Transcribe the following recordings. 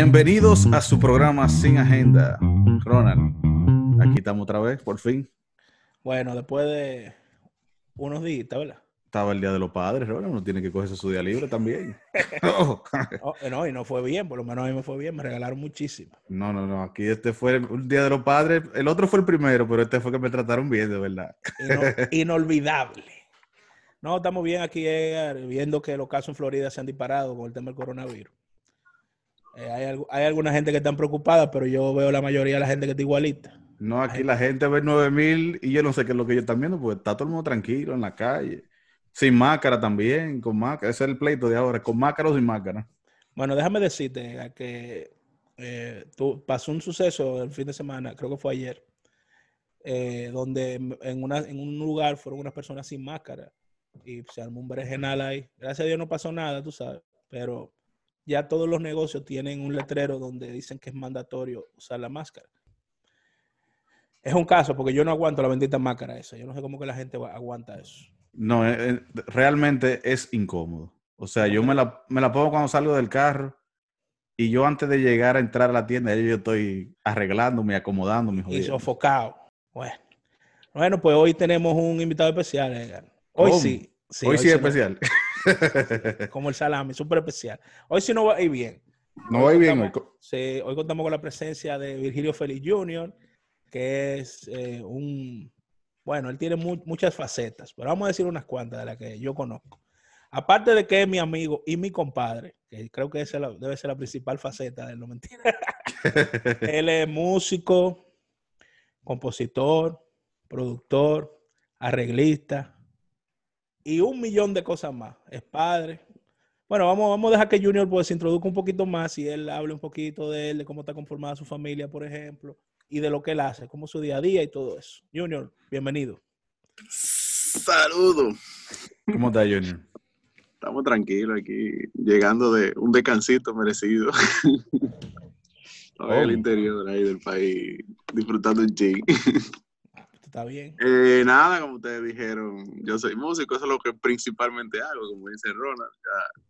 Bienvenidos a su programa Sin Agenda. Ronald, aquí estamos otra vez, por fin. Bueno, después de unos días, ¿verdad? Estaba el Día de los Padres, Ronald, uno tiene que cogerse su día libre también. Oh, no, y no fue bien, por lo menos a mí me fue bien, me regalaron muchísimo. No, no, no, aquí este fue el Día de los Padres, el otro fue el primero, pero este fue que me trataron bien, de verdad. inolvidable. No, estamos bien aquí eh, viendo que los casos en Florida se han disparado con el tema del coronavirus. Eh, hay, hay, alguna gente que está preocupada, pero yo veo la mayoría de la gente que está igualita. No, aquí la gente ve 9000 y yo no sé qué es lo que ellos están viendo, porque está todo el mundo tranquilo en la calle. Sin máscara también, con máscara. Ese es el pleito de ahora, con máscara o sin máscara. Bueno, déjame decirte que eh, pasó un suceso el fin de semana, creo que fue ayer, eh, donde en, una, en un lugar fueron unas personas sin máscara y se armó un berenjenal ahí. Gracias a Dios no pasó nada, tú sabes, pero ya todos los negocios tienen un letrero donde dicen que es mandatorio usar la máscara. Es un caso, porque yo no aguanto la bendita máscara esa. Yo no sé cómo que la gente aguanta eso. No, eh, eh, realmente es incómodo. O sea, yo me la, me la pongo cuando salgo del carro y yo antes de llegar a entrar a la tienda, yo estoy arreglándome, acomodándome. Y sofocado. Bueno. bueno, pues hoy tenemos un invitado especial. Hoy sí, Hoy, sí es especial. como el salami, súper especial. Hoy sí no va a ir bien. No va a ir bien. Hoy. hoy contamos con la presencia de Virgilio Félix Jr., que es eh, un bueno, él tiene muchas facetas, pero vamos a decir unas cuantas de las que yo conozco. Aparte de que es mi amigo y mi compadre, que creo que esa debe ser la principal faceta de él, no mentira. él es músico, compositor, productor, arreglista y un millón de cosas más. Es padre. Bueno, vamos, vamos a dejar que Junior pues, se introduzca un poquito más y él hable un poquito de él, de cómo está conformada su familia, por ejemplo, y de lo que él hace, como su día a día y todo eso. Junior, bienvenido. Saludos. ¿Cómo está, Junior? Estamos tranquilos aquí, llegando de un descansito merecido. Estoy el oh. interior ahí del país, disfrutando un ching. Está bien. Eh, nada, como ustedes dijeron, yo soy músico, eso es lo que principalmente hago, como dice Ronald.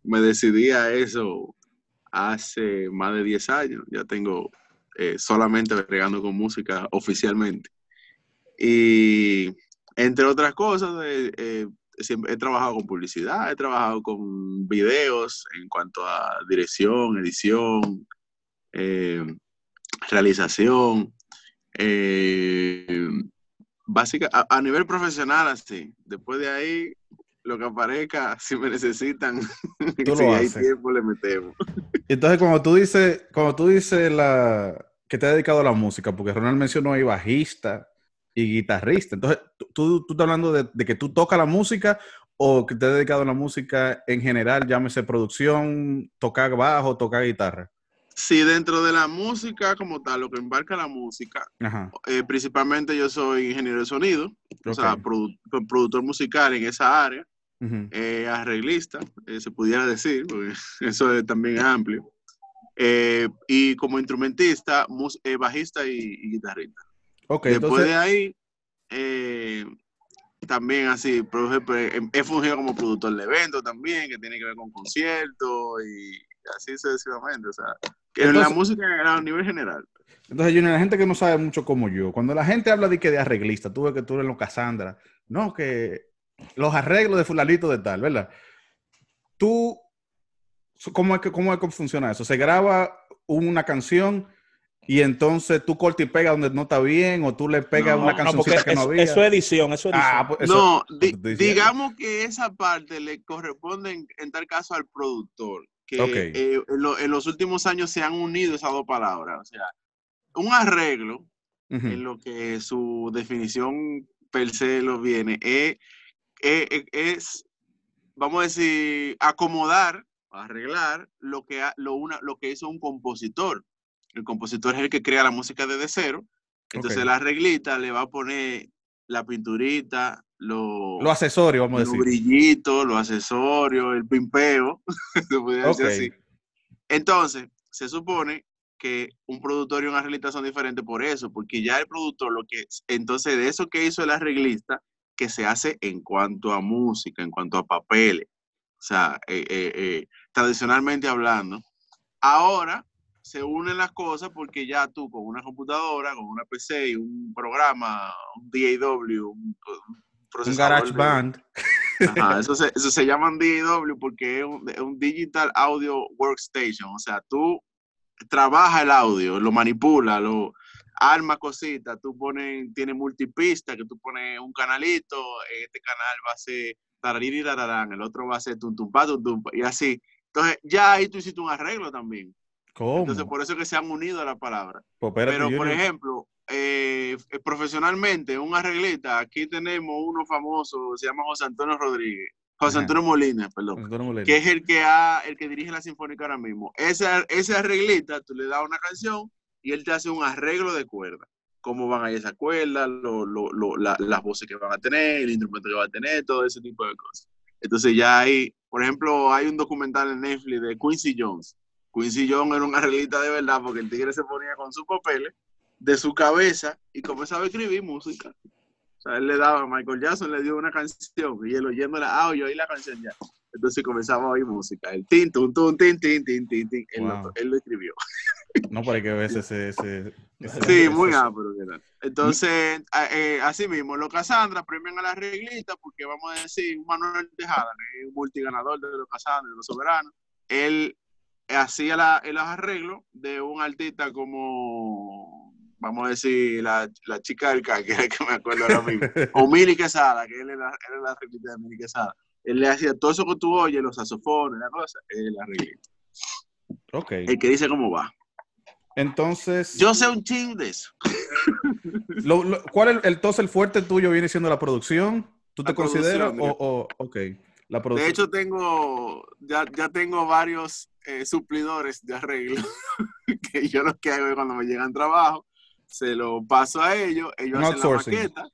me decidí a eso hace más de 10 años, ya tengo eh, solamente agregando con música oficialmente. Y entre otras cosas, eh, eh, he trabajado con publicidad, he trabajado con videos en cuanto a dirección, edición, realización. Básica, a, nivel profesional, así. Después de ahí, lo que aparezca, si me necesitan, si hay tiempo, le metemos. Entonces, cuando tú dices, cuando tú dices la, que te ha dedicado a la música, porque Ronald mencionó ahí bajista y guitarrista. Entonces, ¿tú, tú estás hablando de, que tú tocas la música o que te has dedicado a la música en general, llámese producción, tocar bajo, tocar guitarra? Sí, dentro de la música como tal, lo que embarca la música, eh, principalmente yo soy ingeniero de sonido, o sea, productor musical en esa área, eh, arreglista, eh, se pudiera decir, porque eso es también amplio. Y como instrumentista, bajista y, guitarrista. Okay, Después de ahí, también así, por ejemplo, he fungido como productor de eventos también, que tiene que ver con conciertos y así sucesivamente. O sea, en la música a nivel general. Entonces, Junior, la gente que no sabe mucho como yo, cuando la gente habla de que de arreglista, tú ves que tú eres los Cassandra, no, que los arreglos de fulanito de tal, ¿verdad? Tú ¿Cómo es, que, ¿Cómo es que funciona eso? ¿Se graba una canción y entonces tú cortas y pegas donde no está bien o tú le pegas una canción que no había? Eso es edición, eso es ah, edición. Pues no, digamos que esa parte le corresponde en, tal caso al productor, que eh, en, los últimos años se han unido esas dos palabras. O sea, un arreglo, en lo que su definición per se lo viene, es, es vamos a decir, acomodar arreglar lo que, lo, una, lo que hizo un compositor. El compositor es el que crea la música desde cero. Entonces la arreglita le va a poner la pinturita, lo, lo accesorio, vamos a decir. Los brillitos, los accesorios, el pimpeo, se así. Entonces, se supone que un productor y un arreglista son diferentes por eso, porque ya el productor, lo que entonces de eso que hizo el arreglista, que se hace en cuanto a música, en cuanto a papeles, o sea, eh, eh, eh, tradicionalmente hablando. Ahora se unen las cosas porque ya tú con una computadora, con una PC y un programa, un DAW, un, procesador. Un GarageBand. eso, se, eso se llama DAW porque es un, Digital Audio Workstation. O sea, tú trabajas el audio, lo manipula, lo arma cositas. Tú pones, tiene multipista, que tú pones un canalito, este canal va a ser tararán, el otro va a ser tum tum y así. Entonces, ya ahí tú hiciste un arreglo también. ¿Cómo? Entonces, por eso que se han unido a la palabra. Pues Pero, por ejemplo, eh, eh, profesionalmente, un arreglista, aquí tenemos uno famoso, se llama José Antonio Rodríguez. José Antonio Molina, perdón. que es el que, ha, el que dirige la Sinfónica ahora mismo. Ese, ese arreglista, tú le das una canción y él te hace un arreglo de cuerda. Cómo van a ir esas cuerdas, lo, lo, las voces que van a tener, el instrumento que va a tener, todo ese tipo de cosas. Entonces ya hay, por ejemplo, hay un documental en Netflix de Quincy Jones. Quincy Jones era un arreglista de verdad porque el tigre se ponía con sus papeles de su cabeza y comenzaba a escribir música. O sea, él le daba, Michael Jackson le dio una canción y él oyendo la, ah, yo oí la canción ya. Entonces comenzaba a oír música. El tin, tun, tun, tin, tin, tin, tin, tin. Él, lo, él, lo, escribió. No, para que veas ese, ese, Sí, muy amplio. Entonces, eh, así mismo, los Casandra premian a la reglita porque vamos a decir, Manuel Tejada, un multiganador de los Casandra, de los soberanos, él hacía la, los arreglos de un artista como, vamos a decir, la, la chica del que es que me acuerdo ahora mismo, o Mili Quesada, que él era, era la arreglista de Mili Quesada. Él le hacía todo eso que tú oyes, los saxofones, la cosa, él arreglista. Ok. El que dice cómo va. Entonces. Yo sé un ching de eso. ¿Cuál es el, entonces el fuerte tuyo viene siendo la producción? ¿Tú te consideras? O, ok. La de hecho, tengo, ya, ya tengo varios eh, suplidores de arreglo que yo lo que hago cuando me llegan trabajo, se lo paso a ellos, ellos hacen la maqueta.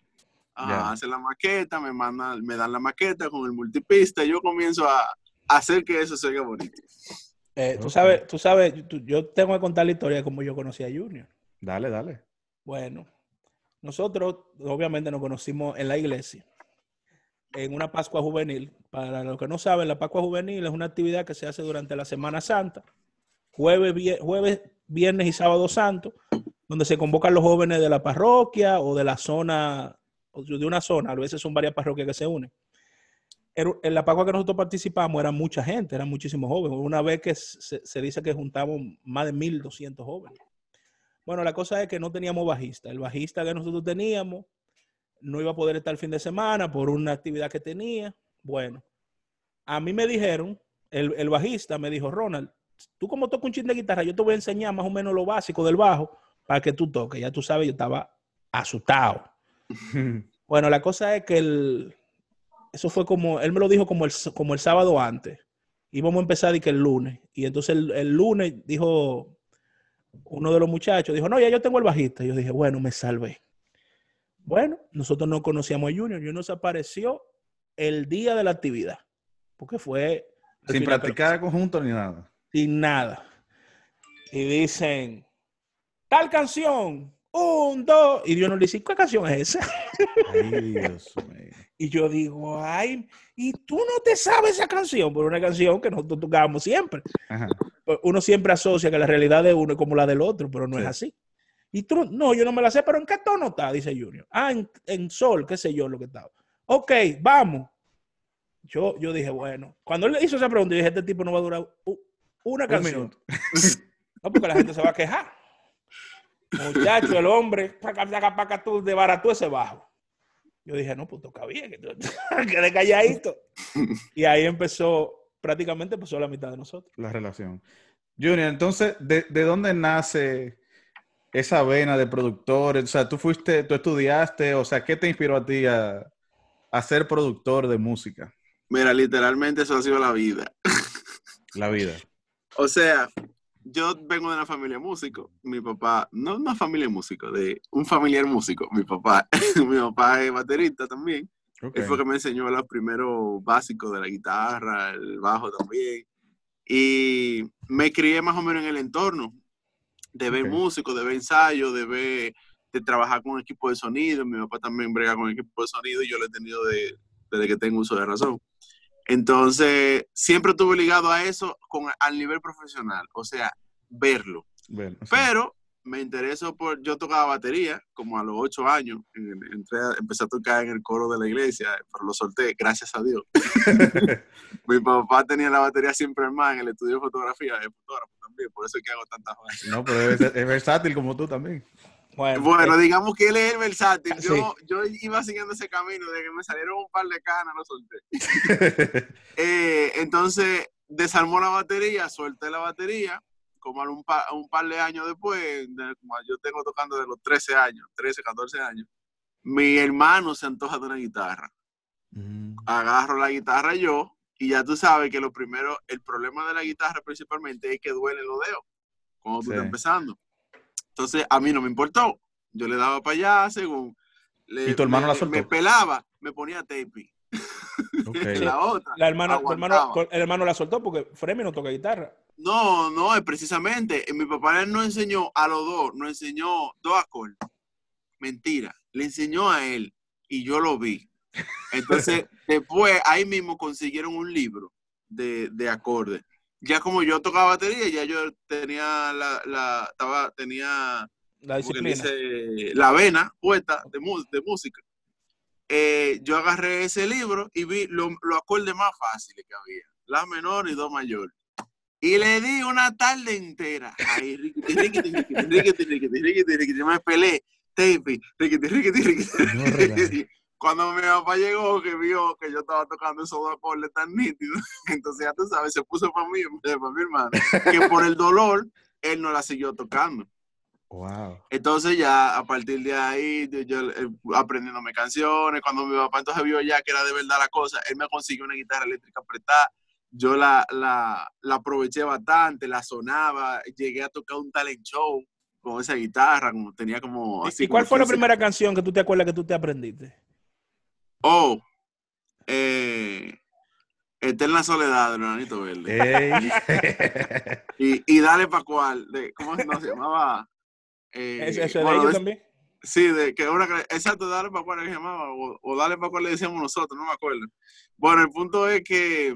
Hacen la maqueta, me mandan, me dan la maqueta con el multipista y yo comienzo a, hacer que eso se bonito. Eh, tú sabes, tú sabes yo tengo que contar la historia de cómo yo conocí a Junior. Dale, dale. Bueno, nosotros obviamente nos conocimos en la iglesia, en una Pascua Juvenil. Para los que no saben, la Pascua Juvenil es una actividad que se hace durante la Semana Santa, jueves, jueves viernes y sábado santo, donde se convocan los jóvenes de la parroquia o de la zona, o de una zona, a veces son varias parroquias que se unen en la Pascua que nosotros participamos era mucha gente, eran muchísimos jóvenes. Una vez que se, dice que juntamos más de 1.200 jóvenes. Bueno, la cosa es que no teníamos bajista. El bajista que nosotros teníamos no iba a poder estar el fin de semana por una actividad que tenía. Bueno, a mí me dijeron, el, bajista me dijo, Ronald, tú como tocas un chin de guitarra, yo te voy a enseñar más o menos lo básico del bajo para que tú toques. Ya tú sabes, yo estaba asustado. bueno, la cosa es que el, eso fue como, él me lo dijo como el, como el sábado antes. Íbamos a empezar y que el lunes. Y entonces el, lunes dijo uno de los muchachos, dijo, no, ya yo tengo el bajista. Y yo dije, bueno, me salvé. Bueno, nosotros no conocíamos a Junior. Junior se apareció el día de la actividad. Porque fue... Sin practicar conjunto ni nada. Sin nada. Y dicen, tal canción, un, dos. Y Dios nos dice, ¿qué canción es esa? Ay, Dios mío. Y yo digo, ay, y tú no te sabes esa canción, por una canción que nosotros tocábamos siempre. Pues, uno siempre asocia que la realidad de uno es como la del otro, pero no es así. Y tú, no, yo no me la sé, pero ¿en qué tono está? Dice Junior. Ah, en, sol, qué sé yo lo que estaba. Ok, vamos. Yo, yo dije, bueno, cuando él le hizo esa pregunta, yo dije, este tipo no va a durar una canción. no, porque la gente se va a quejar. Muchacho, el hombre, para acá, tú desbarató ese bajo. Yo dije, no, pues toca bien, quedé calladito. Y ahí empezó, prácticamente empezó la mitad de nosotros. La relación. Junior, entonces, ¿de, dónde nace esa vena de productor? O sea, tú fuiste, tú estudiaste, o sea, ¿qué te inspiró a ti a, a ser productor de música? Mira, literalmente eso ha sido la vida. La vida. O sea, yo vengo de una familia músico. Mi papá, no una familia músico, de un familiar músico. Mi papá, mi papá es baterista también. Él fue que me enseñó los primeros básicos de la guitarra, el bajo también. Y me crié más o menos en el entorno de ver músicos, de ver ensayos, de ver, de trabajar con equipo de sonido. Mi papá también brega con equipo de sonido y yo lo he tenido desde que tengo uso de razón. Entonces, siempre estuve ligado a eso con, al nivel profesional, o sea, verlo. Pero me interesó por, yo tocaba batería como a los ocho años, entré, empecé a tocar en el coro de la iglesia, pero lo solté, gracias a Dios. Mi papá tenía la batería siempre más en el estudio de fotografía, es fotógrafo también, por eso es que hago tantas cosas. No, pero es, versátil como tú también. Bueno, eh, digamos que él es el versátil. Yo, yo iba siguiendo ese camino, de que me salieron un par de canas, lo solté. Eh, entonces, desarmó la batería, solté la batería, como un, un par de años después, como yo tengo tocando de los 13 años, 13, 14 años, mi hermano se antoja de una guitarra. Mm. Agarro la guitarra yo y ya tú sabes que lo primero, el problema de la guitarra principalmente es que duele los dedos cuando tú estás empezando. Entonces a mí no me importó. Yo le daba para allá según... Le, ¿Y tu hermano la soltó? Me pelaba, me ponía tape. la otra. La hermana, hermano, el hermano la soltó porque Fremi no toca guitarra. No, no, es precisamente. Eh, mi papá no enseñó a los dos, nos enseñó dos acordes. Mentira, le enseñó a él y yo lo vi. Entonces, después ahí mismo consiguieron un libro de, de acordes. Ya como yo tocaba batería, ya yo tenía la, la estaba, tenía la disciplina. la vena puesta de, de música. Eh, yo agarré ese libro y vi los acordes más fáciles que había. La menor y do mayor. Y le di una tarde entera. Ahí, me pelé. Cuando mi papá llegó, que vio que yo estaba tocando esos dos acordes tan nítidos, entonces ya tú sabes, se puso para mí, para mi hermano, que por el dolor, él no la siguió tocando. Wow. Entonces ya a partir de ahí, yo, eh, aprendiéndome canciones, cuando mi papá entonces vio ya que era de verdad la cosa, él me consiguió una guitarra eléctrica apretada, yo la, la, la aproveché bastante, la sonaba, llegué a tocar un talent show con esa guitarra, como tenía como... ¿Y cuál fue la primera canción que tú te acuerdas que tú te aprendiste? Oh, eh, Eterna Soledad de Verde. y, y, Dale pa' cual, de, ¿cómo se llamaba? Eh, ¿Eso de ellos también? Sí, de que una exacto, dale para cuál se llamaba, o, dale para cuál le decíamos nosotros, no me acuerdo. Bueno, el punto es que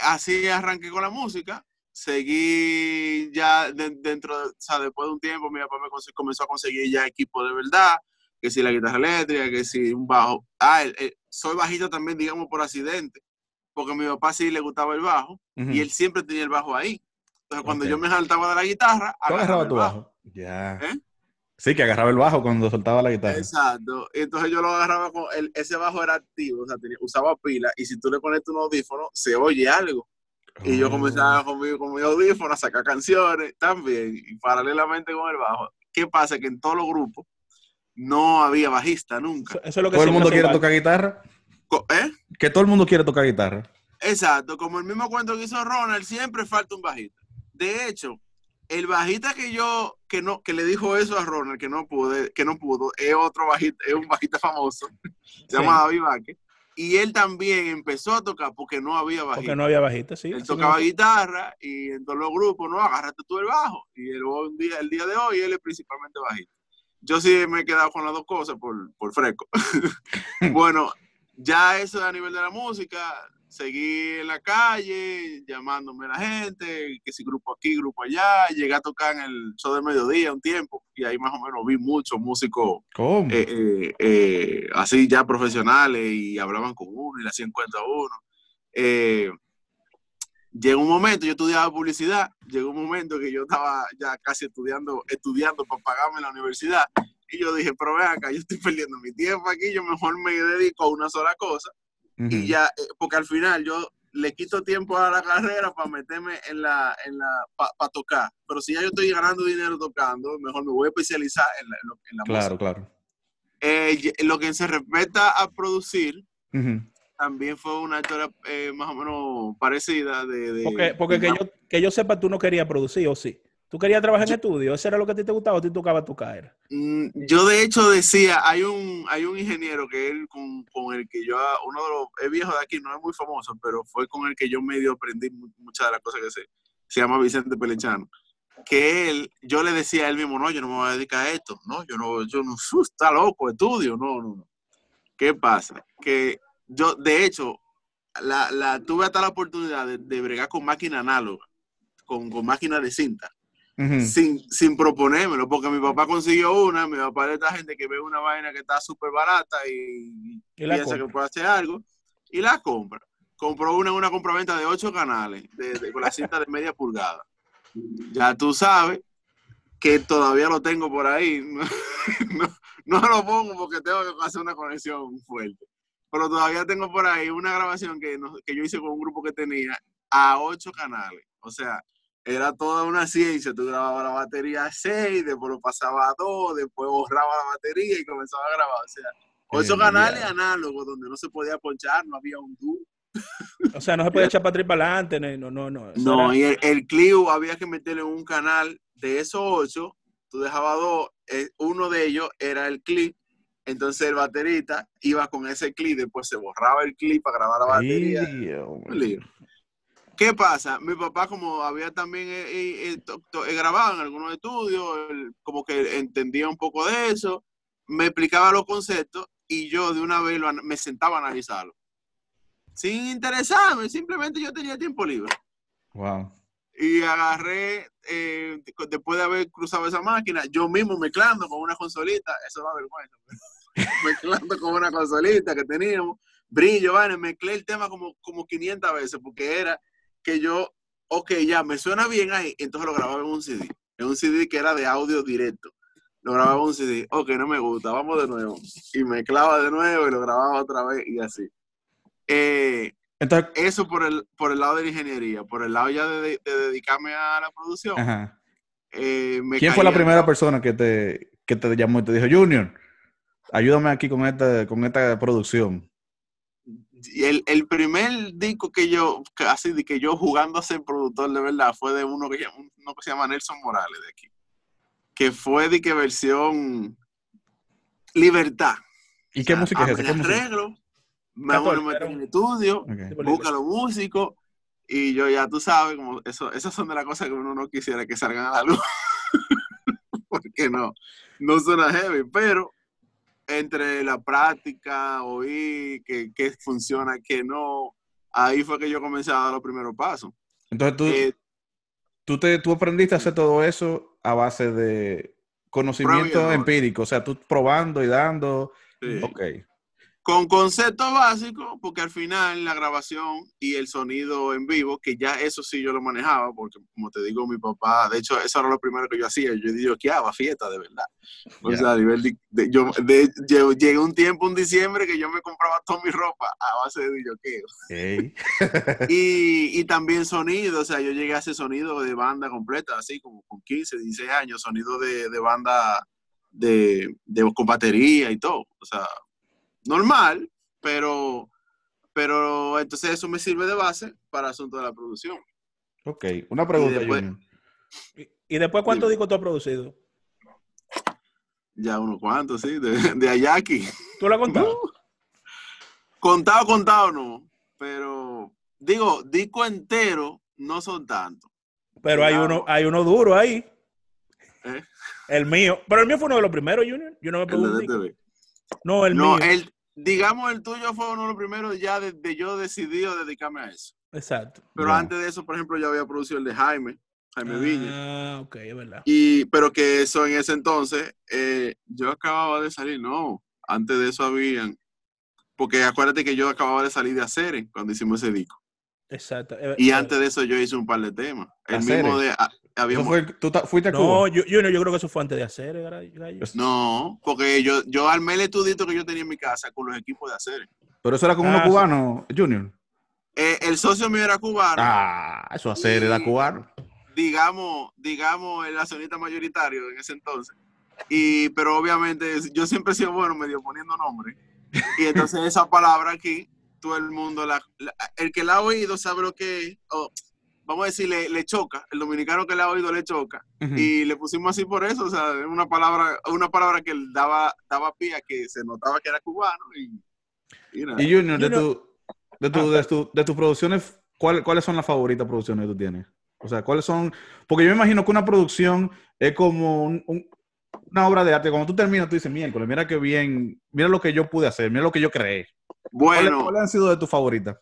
así arranqué con la música, seguí ya dentro, o sea, después de un tiempo mi papá me comenzó a conseguir ya equipo de verdad, que si la guitarra eléctrica, que si un bajo. Ah, soy bajito también, digamos, por accidente, porque a mi papá sí le gustaba el bajo y él siempre tenía el bajo ahí. Entonces, cuando yo me saltaba de la guitarra, agarraba tu bajo. Ya. ¿Eh? Sí, que agarraba el bajo cuando soltaba la guitarra. Exacto. Entonces yo lo agarraba con el, ese bajo era activo, o sea, usaba pila y si tú le pones un audífono, se oye algo. Y yo comenzaba oh. con mi, con mi audífono a sacar canciones también, y paralelamente con el bajo. ¿Qué pasa? Que en todos los grupos no había bajista nunca. Eso, es lo que ¿Todo el mundo quiere tocar guitarra? ¿Eh? Que todo el mundo quiere tocar guitarra. Exacto, como el mismo cuento que hizo Ronald, siempre falta un bajista. De hecho, el bajista que yo, que no, que le dijo eso a Ronald, que no pude, que no pudo, es otro bajista, es un bajista famoso, se llama David Vázquez. Y él también empezó a tocar porque no había bajista. Porque no había bajista, sí. Él tocaba guitarra y en todos los grupos, no, agárrate tú el bajo. Y el, día, el día de hoy él es principalmente bajista. Yo sí me he quedado con las dos cosas por, por fresco. bueno, ya eso a nivel de la música, seguí en la calle, llamándome a la gente, que si grupo aquí, grupo allá, llegué a tocar en el show de mediodía un tiempo y ahí más o menos vi muchos músicos eh, eh, eh, así ya profesionales y hablaban con uno y le hacían cuenta a uno. Llegó un momento, yo estudiaba publicidad, llegó un momento que yo estaba ya casi estudiando, estudiando para pagarme la universidad y yo dije, pero ve acá, yo estoy perdiendo mi tiempo aquí, yo mejor me dedico a una sola cosa y ya, eh, porque al final yo le quito tiempo a la carrera para meterme en la, en la, para tocar. Pero si ya yo estoy ganando dinero tocando, mejor me voy a especializar en la, en la claro, música. Claro, eh, lo que se respecta a producir, también fue una historia eh, más o menos parecida de... porque, porque que, yo, que yo sepa, tú no querías producir, ¿o sí? ¿Tú querías trabajar en estudio? ¿Eso era lo que a ti te gustaba o ti tocaba tocar? Mm, yo de hecho decía, hay un, hay un ingeniero que él con, con, el que yo, uno de los, es viejo de aquí, no es muy famoso, pero fue con el que yo medio aprendí muchas de las cosas que sé. Se llama Vicente Pelechano. Que él, yo le decía a él mismo, no, yo no me voy a dedicar a esto, no, yo no, yo no, está loco, estudio, no, no, no. ¿Qué pasa? Que yo, de hecho, la, la tuve hasta la oportunidad de, de bregar con máquina análoga, con, con máquina de cinta sin, sin proponérmelo, porque mi papá consiguió una, mi papá es esta gente que ve una vaina que está súper barata y, piensa que puede hacer algo, y la compra. Compró una en una compraventa de ocho canales, de, con la cinta de media pulgada. Ya tú sabes que todavía lo tengo por ahí. No, lo pongo porque tengo que hacer una conexión fuerte. Pero todavía tengo por ahí una grabación que, que yo hice con un grupo que tenía a ocho canales. O sea, era toda una ciencia. Tú grababas la batería a 6, después lo pasaba a 2, después borraba la batería y comenzaba a grabar. O sea, ocho canales análogos donde no se podía ponchar, no había un dúo. O sea, no se podía echar para atrás para adelante. No, no, no. No, y el, el Clio había que meterle un canal de esos ocho. Tú dejabas dos, eh, uno de ellos era el clip. Entonces el baterista iba con ese clip, después se borraba el clip para grabar la batería. ¿Qué pasa? Mi papá, como había también eh, eh, grabado en algunos estudios, como que entendía un poco de eso, me explicaba los conceptos y yo de una vez me sentaba a analizarlo. Sin interesarme, simplemente yo tenía tiempo libre. Wow. Y agarré, eh, después de haber cruzado esa máquina, yo mismo mezclando con una consolita, eso da vergüenza, mezclando con una consolita que teníamos, brillo, vale, mezclé el tema como, como 500 veces, porque era que yo, ok, ya me suena bien ahí, entonces lo grababa en un CD, en un CD que era de audio directo. Lo grababa en un CD, ok, no me gusta, vamos de nuevo. Y mezclaba de nuevo y lo grababa otra vez y así. Eh, entonces, eso por el, por el lado de la ingeniería, por el lado ya de, dedicarme a la producción. Eh, ¿Quién fue la primera persona que te, que te llamó y te dijo, Junior, ayúdame aquí con esta, con esta producción? el, el, primer disco que yo, casi de que yo jugando a ser productor de verdad, fue de uno que, uno que se llama Nelson Morales de aquí. Que fue de que versión Libertad. ¿Y qué música es esa? Me arreglo, me hago en el estudio, busca los músicos, y yo ya tú sabes, como eso, esas son de las cosas que uno no quisiera que salgan a la luz. Porque no, no suena heavy, pero entre la práctica, oír qué, qué funciona, qué no, ahí fue que yo comencé a dar los primeros pasos. Entonces tú, eh, tú, te, tú aprendiste a hacer todo eso a base de conocimiento empírico, o sea, tú probando y dando. Sí. Ok con concepto básico, porque al final la grabación y el sonido en vivo, que ya eso sí yo lo manejaba, porque como te digo, mi papá, de hecho, eso era lo primero que yo hacía, yo digo, ¿qué hago? Fiesta, de verdad. O sea, a nivel de, yo, de, llegué un tiempo, un diciembre, que yo me compraba toda mi ropa a base de videoqueo. y, y también sonido, o sea, yo llegué a ese sonido de banda completa, así como con 15, 16 años, sonido de, de banda de, de, con batería y todo, o sea, normal, pero, pero entonces eso me sirve de base para el asunto de la producción. Ok, una pregunta. ¿Y después, ¿Y, después cuántos discos tú has producido? Ya unos cuantos, sí, de, de Ayaki. ¿Tú lo has contado? Contado, contado no, pero digo, disco entero no son tantos. Pero hay uno, hay uno duro ahí. ¿Eh? El mío. Pero el mío fue uno de los primeros, Junior. Yo no me pregunto. No, el mío. El, digamos, el tuyo fue uno de los primeros ya de, yo decidido dedicarme a eso. Exacto. Pero antes de eso, por ejemplo, yo había producido el de Jaime, Jaime ah, Viña. Ah, ok, es verdad. Y, pero que eso en ese entonces, eh, yo acababa de salir, no, antes de eso habían, porque acuérdate que yo acababa de salir de Acere cuando hicimos ese disco. Exacto. Y antes de eso yo hice un par de temas. El mismo de, ¿Tú fuiste a Cuba? No, yo, yo, yo, creo que eso fue antes de hacer, pues No, porque yo, yo armé el estudito que yo tenía en mi casa con los equipos de hacer. Pero eso era con uno ah, cubano, Junior. Eh, el socio mío era cubano. Ah, eso hacer era cubano. Digamos, digamos, el accionista mayoritario en ese entonces. Y, pero obviamente yo siempre he sido bueno medio poniendo nombre. Y entonces esa palabra aquí, todo el mundo, la, el que la ha oído sabe lo que es vamos a decir, le, choca, el dominicano que le ha oído le choca. Y le pusimos así por eso, o sea, una palabra, una palabra que daba, daba pie a que se notaba que era cubano. Y, y, Junior, de, tu, de, tu, de, tu, de tus producciones, ¿cuáles son las favoritas producciones que tú tienes? O sea, ¿cuáles son? Porque yo me imagino que una producción es como una obra de arte. Cuando tú terminas, tú dices, miércoles, mira qué bien, mira lo que yo pude hacer, mira lo que yo creé. Bueno. ¿Cuáles han sido de tus favoritas?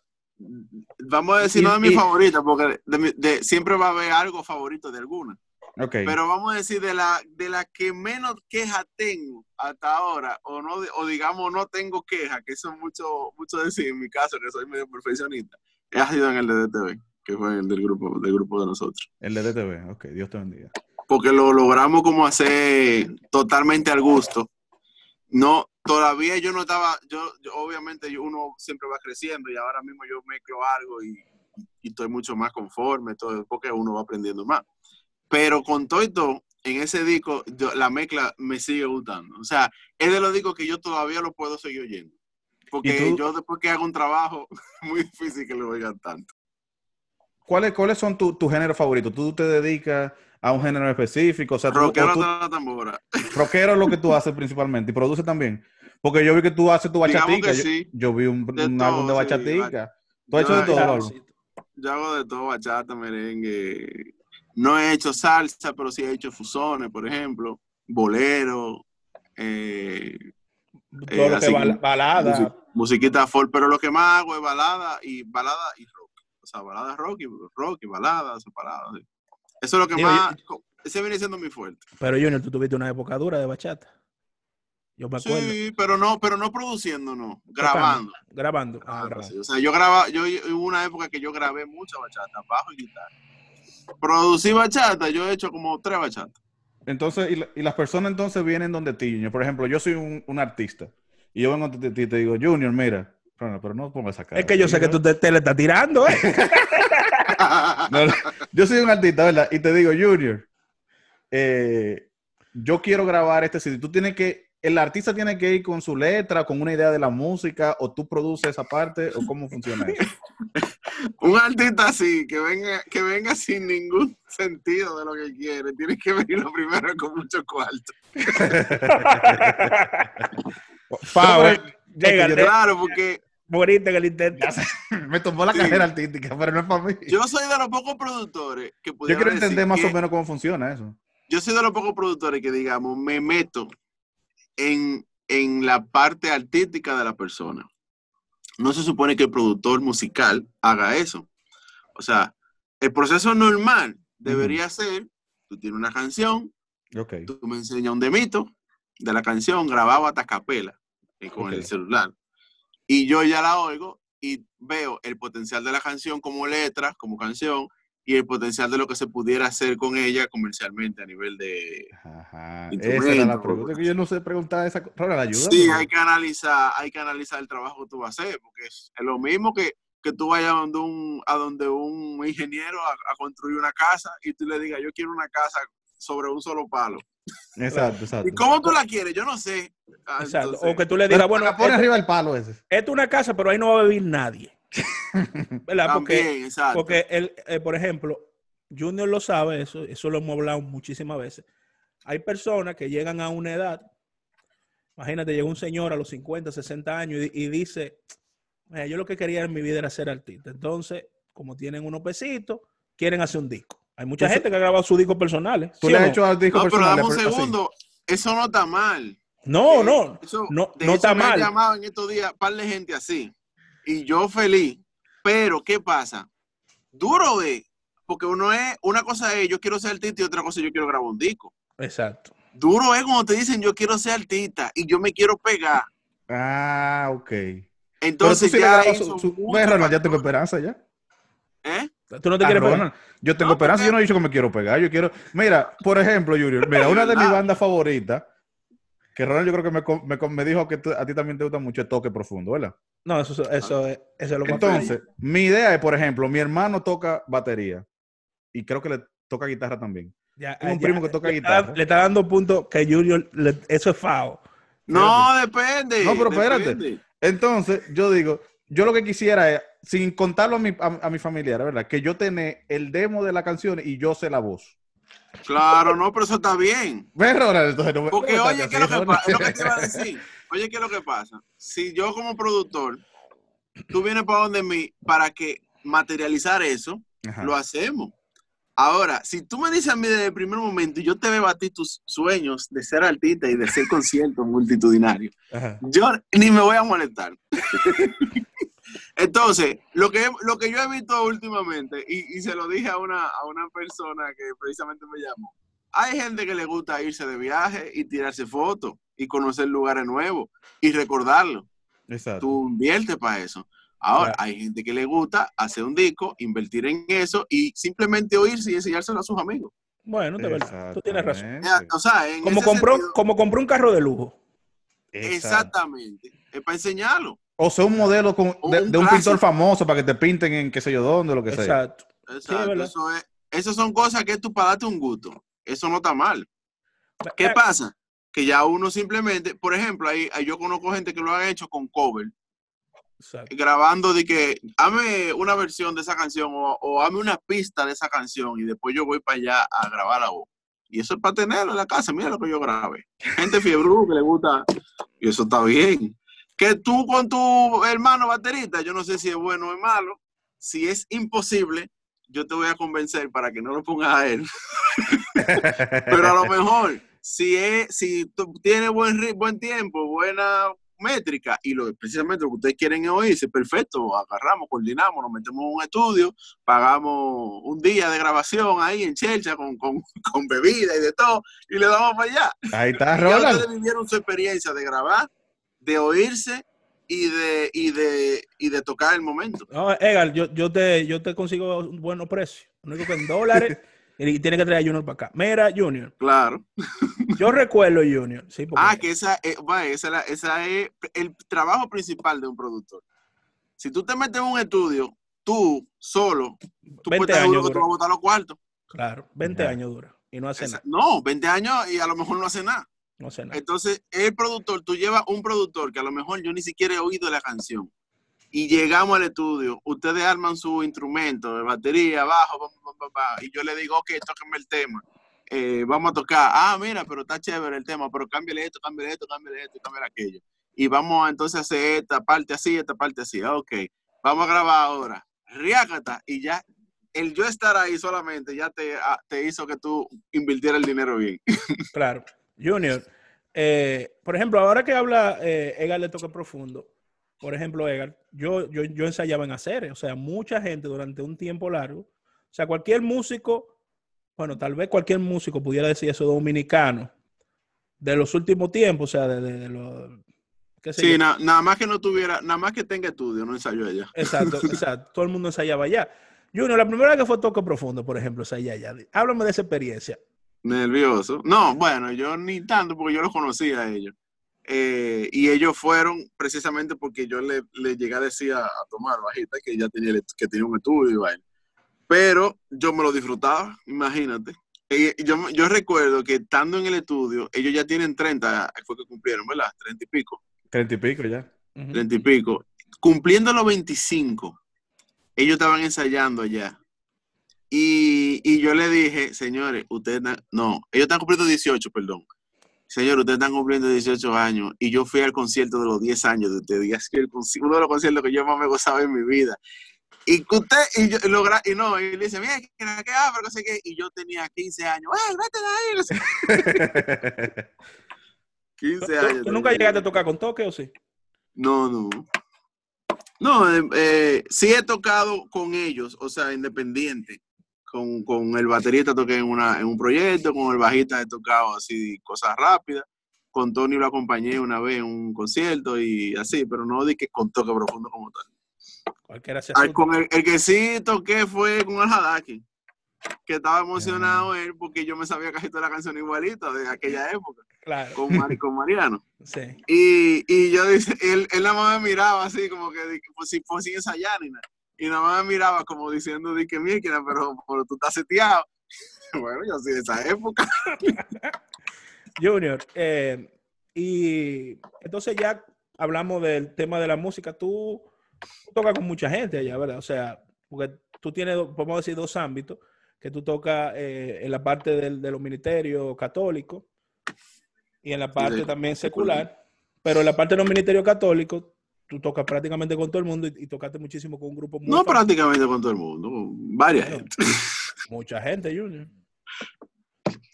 Vamos a decir, no de mi favorita, porque siempre va a haber algo favorito de alguna. pero vamos a decir de la, de la que menos queja tengo hasta ahora, o no, o digamos no tengo queja, que eso es mucho, mucho decir en mi caso, que soy medio perfeccionista, ha sido en el DDTV, que fue el del grupo, del grupo de nosotros. El DDTV, ok, Dios te bendiga. Porque lo logramos como hacer totalmente al gusto. No, todavía yo no estaba, yo, obviamente uno siempre va creciendo y ahora mismo yo mezclo algo y, y estoy mucho más conforme, todo, porque uno va aprendiendo más. Pero con todo en ese disco, la mezcla me sigue gustando. O sea, es de los discos que yo todavía lo puedo seguir oyendo. Porque yo después que hago un trabajo, muy difícil que lo oigan tanto. ¿Cuáles, ¿Cuáles son tus tu géneros favoritos? ¿Tú te dedicas a un género específico? O sea, rockero tú, la tambora. Rockero es lo que tú haces principalmente. ¿Y produce también? Porque yo vi que tú haces tu bachatica. Yo, vi un, álbum de bachatica. ¿Tú has hecho de todo, Yo hago de todo, bachata, merengue. No he hecho salsa, pero sí he hecho fusones, por ejemplo. Bolero. Eh, todo lo que balada. musiquita folk, pero lo que más hago es balada y balada y rock. O sea, balada rock y rock y balada separadas. Eso es lo que más. ese viene siendo mi fuerte. Pero Junior, tú tuviste una época dura de bachata. Yo me acuerdo. Sí, pero no, pero no produciendo, no. Grabando. Grabando. Ah, o sea, yo grababa, yo hubo una época que yo grabé mucha bachata, bajo y guitarra. Producí bachata, yo he hecho como tres bachatas. Entonces, y, las personas entonces vienen donde ti, Por ejemplo, yo soy un, artista y yo vengo donde ti y te digo, Junior, mira, pero, no pongas esa Es que yo sé que tú te, le estás tirando, ¿eh? yo soy un artista, ¿verdad? Y te digo, Junior, eh, yo quiero grabar este CD. Tú tienes que, el artista tiene que ir con su letra, con una idea de la música, o tú produces esa parte, o cómo funciona eso. un artista así, que venga, que venga sin ningún sentido de lo que quiere, tiene que venir lo primero con mucho cuarto. llega, claro, porque moriste en el intento. Me tomó la carrera artística, pero no es para mí. Yo soy de los pocos productores que Yo quiero entender más o menos cómo funciona eso. Yo soy de los pocos productores que, digamos, me meto en, en la parte artística de la persona no se supone que el productor musical haga eso. O sea, el proceso normal debería ser, tú tienes una canción, tú me enseñas un demito de la canción grabado a capela eh, con el celular. Y yo ya la oigo y veo el potencial de la canción como letra, como canción, y el potencial de lo que se pudiera hacer con ella comercialmente a nivel de. Ajá. Esa era la pregunta que yo no sé preguntar esa la ayuda. Sí, hay que analizar, hay que analizar el trabajo que tú vas a hacer, porque es, lo mismo que, que tú vayas a donde un, a donde un ingeniero a, construir una casa y tú le digas, yo quiero una casa sobre un solo palo. Exacto, exacto. ¿Y cómo tú la quieres? Yo no sé. Ah, exacto. o que tú le digas, bueno, pone arriba el palo ese. Esto es una casa, pero ahí no va a vivir nadie. ¿Verdad? porque, porque el, eh, por ejemplo, Junior lo sabe, eso, eso lo hemos hablado muchísimas veces. Hay personas que llegan a una edad, imagínate, llega un señor a los 50, 60 años y, dice, yo lo que quería en mi vida era ser artista. Entonces, como tienen unos pesitos, quieren hacer un disco. Hay mucha gente que ha grabado sus discos personales. ¿Tú le has hecho discos no, pero dame un segundo. Eso no está mal. No, no. no, no está me mal. llamado en estos días par de gente así y yo feliz. Pero, ¿qué pasa? Duro es, porque uno es, una cosa es yo quiero ser artista y otra cosa es yo quiero grabar un disco. Exacto. Duro es cuando te dicen yo quiero ser artista y yo me quiero pegar. Ah, ok. Entonces ya, ya tengo esperanza ya. ¿Eh? ¿Tú no te quieres pegar? Yo tengo esperanza, yo no he dicho que me quiero pegar, yo quiero... Mira, por ejemplo, Junior, mira, una de mis bandas favoritas que Ronald yo creo que me, dijo que a ti también te gusta mucho el toque profundo, ¿verdad? No, eso, eso, es, eso es lo Entonces, mi idea es, por ejemplo, mi hermano toca batería y creo que le toca guitarra también. Ya, un primo que toca guitarra. le está dando punto que Junior, eso es fao. No, depende. No, pero espérate. Entonces, yo digo, yo lo que quisiera es, sin contarlo a mi, a, mi familiar, ¿verdad? Que yo tenga el demo de la canción y yo sé la voz. Claro, no, pero eso está bien. entonces Porque oye, ¿qué es lo que, pasa? lo que te iba a decir? Oye, ¿qué es lo que pasa? Si yo como productor, tú vienes para donde mí para que materializar eso, lo hacemos. Ahora, si tú me dices a mí desde el primer momento, yo te veo a ti tus sueños de ser artista y de ser concierto multitudinario, yo ni me voy a molestar. Entonces, lo que, lo que yo he visto últimamente, y, se lo dije a una, a una persona que precisamente me llamó, Hay gente que le gusta irse de viaje y tirarse fotos y conocer lugares nuevos y recordarlo. Exacto. Tú inviertes para eso. Ahora, hay gente que le gusta hacer un disco, invertir en eso y simplemente oírse y enseñárselo a sus amigos. Bueno, de verdad, tú tienes razón. O sea, como, compró, como compró un carro de lujo. Exactamente. Es para enseñarlo. O sea, un modelo de, un, pintor famoso para que te pinten en qué sé yo dónde, lo que sea. Exacto. eso es, esas son cosas que tú para darte un gusto. Eso no está mal. ¿Qué pasa? Que ya uno simplemente, por ejemplo, ahí, yo conozco gente que lo ha hecho con cover. Grabando de que hame una versión de esa canción o, o hame una pista de esa canción y después yo voy para allá a grabar la voz. Y eso es para tenerlo en la casa. Mira lo que yo grabé. Gente fiebre que le gusta. Y eso está bien que tú con tu hermano baterista, yo no sé si es bueno o es malo, si es imposible, yo te voy a convencer para que no lo pongas a él. Pero a lo mejor, si, es, si tú tienes buen, buen tiempo, buena métrica y lo, precisamente lo que ustedes quieren oírse, perfecto, agarramos, coordinamos, nos metemos en un estudio, pagamos un día de grabación ahí en Chelcha con, con, con bebida y de todo y le damos para allá. Ahí está, Ronald. ustedes vivieron su experiencia de grabar de oírse y de, y de, y de tocar el momento. No, Egal, yo, yo, te, yo te consigo un buen precio. Único que en dólares y tiene que traer a Junior para acá. Mira, Junior. Claro. Yo recuerdo, Junior. Sí, ah, que esa, es, esa, esa es el trabajo principal de un productor. Si tú te metes en un estudio, tú solo, tú 20 puedes años dura. botar los cuartos. Claro, 20 años dura y no hace nada. No, 20 años y a lo mejor no hace nada. No sé nada. Entonces, el productor, tú llevas un productor que a lo mejor yo ni siquiera he oído la canción. Y llegamos al estudio, ustedes arman su instrumento de batería, bajo, y yo le digo, ok, tóquenme el tema. Eh, vamos a tocar. Ah, mira, pero está chévere el tema, pero cámbiale esto, cámbiale esto, cámbiale esto, cámbiale aquello. Y vamos entonces a hacer esta parte así, esta parte así. Ok, vamos a grabar ahora. Riácata, y ya el yo estar ahí solamente ya te, ah, te hizo que tú invirtieras el dinero bien. Claro. Junior, eh, por ejemplo, ahora que habla eh, Egar de toque profundo, por ejemplo, Egar, yo, yo, yo ensayaba en hacer, o sea, mucha gente durante un tiempo largo, o sea, cualquier músico, bueno, tal vez cualquier músico pudiera decir eso dominicano, de los últimos tiempos, o sea, de, los... Sí, nada más que no tuviera, nada más que tenga estudio, no ensayó allá. Exacto, exacto, todo el mundo ensayaba allá. Junior, la primera vez que fue toque profundo, por ejemplo, ensayé allá. Háblame de esa experiencia. Nervioso. No, bueno, yo ni tanto porque yo los conocía a ellos. Eh, y ellos fueron precisamente porque yo le, le llegué a decir a, tomar bajita que ya tenía, que tenía un estudio y Pero yo me lo disfrutaba, imagínate. yo, yo recuerdo que estando en el estudio, ellos ya tienen 30, fue que cumplieron, ¿verdad? 30 y pico. 30 y pico ya. 30 y pico. Cumpliendo los 25, ellos estaban ensayando allá. Y, yo le dije, señores, ustedes, no, ellos están cumpliendo 18, perdón. Señor, ustedes están cumpliendo 18 años y yo fui al concierto de los 10 años de ustedes. Y es que uno de los conciertos que yo más me gozaba en mi vida. Y usted, y yo, logra, y no, y le dice, mira, que qué pero no sé qué. Y yo tenía 15 años. ¡Ay, vete ahí! 15 años. ¿Tú, nunca llegaste a tocar con toque o sí? No, no. No, eh, eh, sí he tocado con ellos, o sea, independiente con, con el baterista toqué en, una, en un proyecto, con el bajista he tocado así cosas rápidas. Con Tony lo acompañé una vez en un concierto y así, pero no di que con toque profundo como tal. Cualquiera se con el, el, que sí toqué fue con el Hadaki, que estaba emocionado él porque yo me sabía casi toda la canción igualita de aquella época. Claro. Con, con Mariano. Sí. Y, y yo él, él nada más me miraba así como que pues, si, pues, sin ensayar ni nada y nada más me miraba como diciendo, di que mierda, pero, pero tú estás seteado. bueno, yo soy de esa época. Junior, eh, y entonces ya hablamos del tema de la música. Tú, tocas con mucha gente allá, ¿verdad? O sea, porque tú tienes, podemos decir, dos ámbitos, que tú tocas eh, en la parte del, de los ministerios católicos y en la parte también secular, pero en la parte de los ministerios católicos tú tocas prácticamente con todo el mundo y, tocaste muchísimo con un grupo muy No prácticamente con todo el mundo, varias gente. Mucha gente, Junior.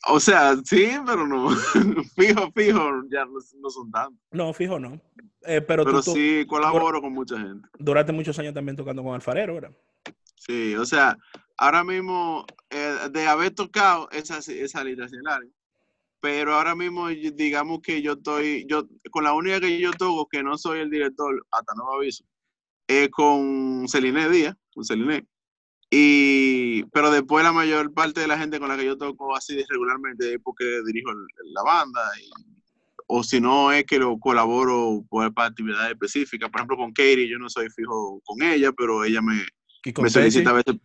O sea, sí, pero no. fijo, fijo, ya no, son tantos. No, fijo no. Eh, pero pero sí colaboro con mucha gente. Duraste muchos años también tocando con Alfarero, ¿verdad? Sí, o sea, ahora mismo eh, de haber tocado esa, esa lista. Pero ahora mismo, digamos que yo estoy, yo, con la única que yo toco, que no soy el director, hasta nuevo aviso, es con Celine Díaz, con Celine. Y, pero después la mayor parte de la gente con la que yo toco así regularmente es porque dirijo la banda y o si no es que lo colaboro por, para actividades específicas. Por ejemplo, con Katie, yo no soy fijo con ella, pero ella me, me solicita a veces.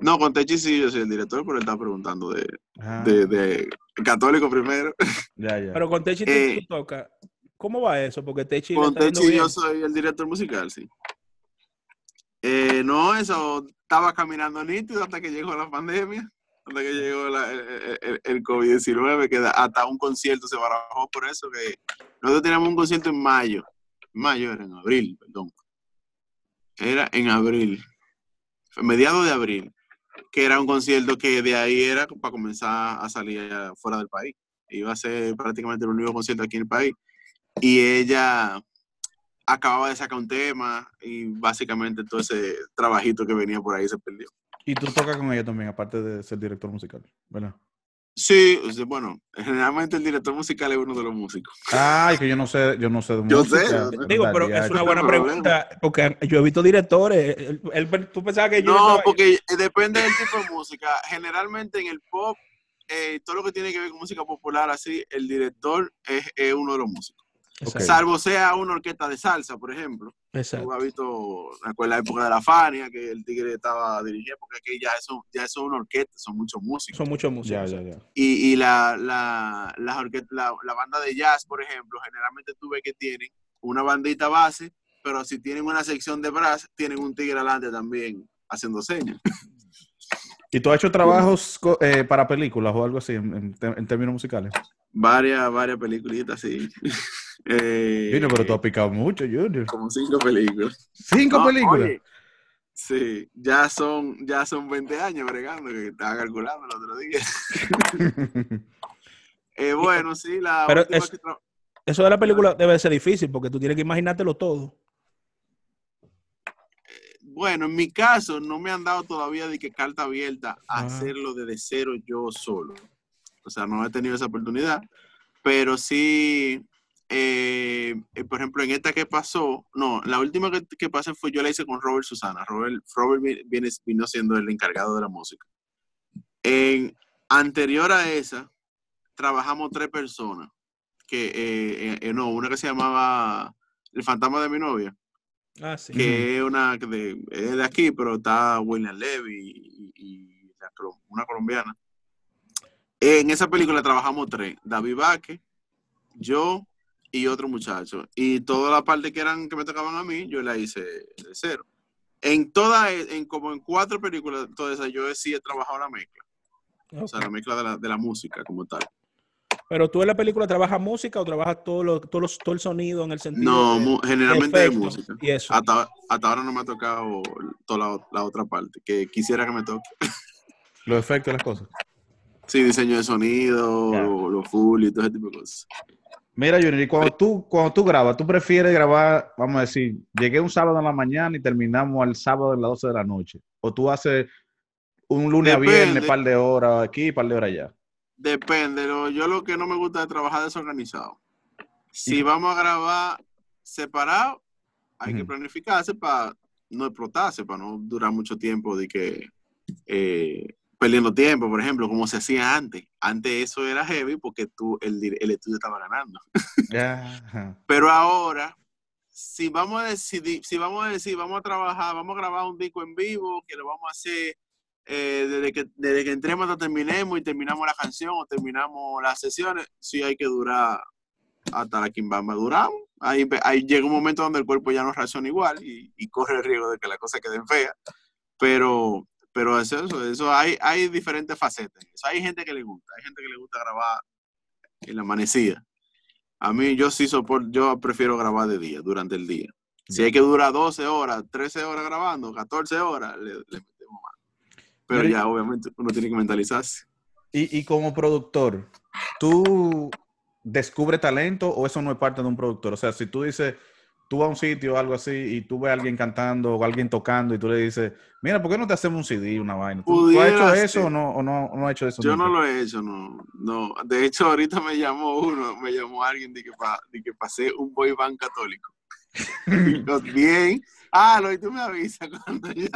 No, con Techi sí, yo soy el director, pero él está preguntando de, ah. de, de, católico primero. Ya, ya. Pero con Techi eh, toca. ¿Cómo va eso? Porque Techi. Con Techi yo soy el director musical, sí. Eh, no, eso estaba caminando nítido hasta que llegó la pandemia que llegó el, COVID-19, que hasta un concierto se barajó por eso, que nosotros teníamos un concierto en mayo, mayo era en abril, perdón, era en abril, mediados de abril, que era un concierto que de ahí era para comenzar a salir fuera del país. Iba a ser prácticamente el único concierto aquí en el país. Y ella acababa de sacar un tema y básicamente todo ese trabajito que venía por ahí se perdió. Y tú tocas con ella también, aparte de ser director musical, ¿verdad? Sí, bueno, generalmente el director musical es uno de los músicos. Ay, que yo no sé, yo no sé de música. Yo sé. Digo, pero es una buena pregunta, porque yo he visto directores, tú pensabas que yo... No, porque depende del tipo de música. Generalmente en el pop, eh, todo lo que tiene que ver con música popular, así, el director es uno de los músicos. Salvo sea una orquesta de salsa, por ejemplo. Exacto. Tú has visto, en la época de la Fania, que el tigre estaba dirigiendo, porque aquí ya eso, ya eso es una orquesta, son muchos músicos. Son muchos músicos. Y, y la, la, la, la, banda de jazz, por ejemplo, generalmente tú ves que tienen una bandita base, pero si tienen una sección de brass, tienen un tigre adelante también haciendo señas. ¿Y tú has hecho trabajos eh, para películas o algo así en, en términos musicales? Varias, varias peliculitas, sí. Eh, Junior, pero tú has picado mucho, Junior. Como cinco películas. ¿Cinco películas? sí, ya son, ya son 20 años bregando, que estaba calculando el otro día. eh, bueno, sí, la pero eso de la película debe ser difícil porque tú tienes que imaginártelo todo. Eh, bueno, en mi caso no me han dado todavía de que carta abierta a ah. hacerlo desde cero yo solo. O sea, no he tenido esa oportunidad, pero sí eh, eh, por ejemplo, en esta que pasó, no, la última que, que, pasé fue yo la hice con Robert Susana. Robert, Robert viene, vino siendo el encargado de la música. En, anterior a esa, trabajamos tres personas. Que, eh, no, una que se llamaba El fantasma de mi novia. Ah, sí. Que es una de, de aquí, pero está William Levy y, una colombiana. En esa película trabajamos tres: David Baque, yo y otro muchacho. Y toda la parte que eran que me tocaban a mí, yo la hice de cero. En toda, en como en cuatro películas, todas esas, yo sí he trabajado la mezcla. O sea, la mezcla de la, de la, música como tal. Pero tú en la película trabajas música o trabajas todo, lo, todo, todo el sonido en el sentido. No, generalmente de, música. Y eso. Hasta, hasta, ahora no me ha tocado toda la, otra parte, que quisiera que me toque. Los efectos, las cosas. Sí, diseño de sonido, los full y todo ese tipo de cosas. Mira, Junior, y cuando tú, cuando tú grabas, ¿tú prefieres grabar, vamos a decir, llegué un sábado en la mañana y terminamos el sábado a las 12 de la noche? ¿O tú haces un lunes a viernes, par de horas aquí, par de horas allá? Depende. yo lo que no me gusta es trabajar desorganizado. Si vamos a grabar separado, hay que planificarse para no explotarse, para no durar mucho tiempo de que eh, perdiendo tiempo, por ejemplo, como se hacía antes. Antes eso era heavy porque tú, el, el estudio estaba ganando. Pero ahora, si vamos a decidir, si vamos a decir, vamos a trabajar, vamos a grabar un disco en vivo, que lo vamos a hacer eh, desde, que, desde que entremos hasta terminemos y terminamos la canción o terminamos las sesiones, sí hay que durar hasta la quimbamba duramos. Ahí, ahí llega un momento donde el cuerpo ya no reacciona igual y, y corre el riesgo de que las cosas queden feas. Pero pero eso, eso hay, hay diferentes facetas. hay gente que le gusta, hay gente que le gusta grabar en la amanecida. A mí yo sí soporto, yo prefiero grabar de día, durante el día. Si hay que durar 12 horas, 13 horas grabando, 14 horas, le, metemos más. Pero ya, obviamente, uno tiene que mentalizarse. Y, y como productor, ¿tú descubres talento o eso no es parte de un productor? O sea, si tú dices, tú vas a un sitio o algo así y tú ves a alguien cantando o alguien tocando y tú le dices, mira, ¿por qué no te hacemos un CD, una vaina? ¿Tú, has hecho eso o no, o no, no has hecho eso? Yo no lo he hecho, no, no. De hecho, ahorita me llamó uno, me llamó alguien de que, de que pasé un boy band católico. bien. Ah, lo y tú me avisas cuando ya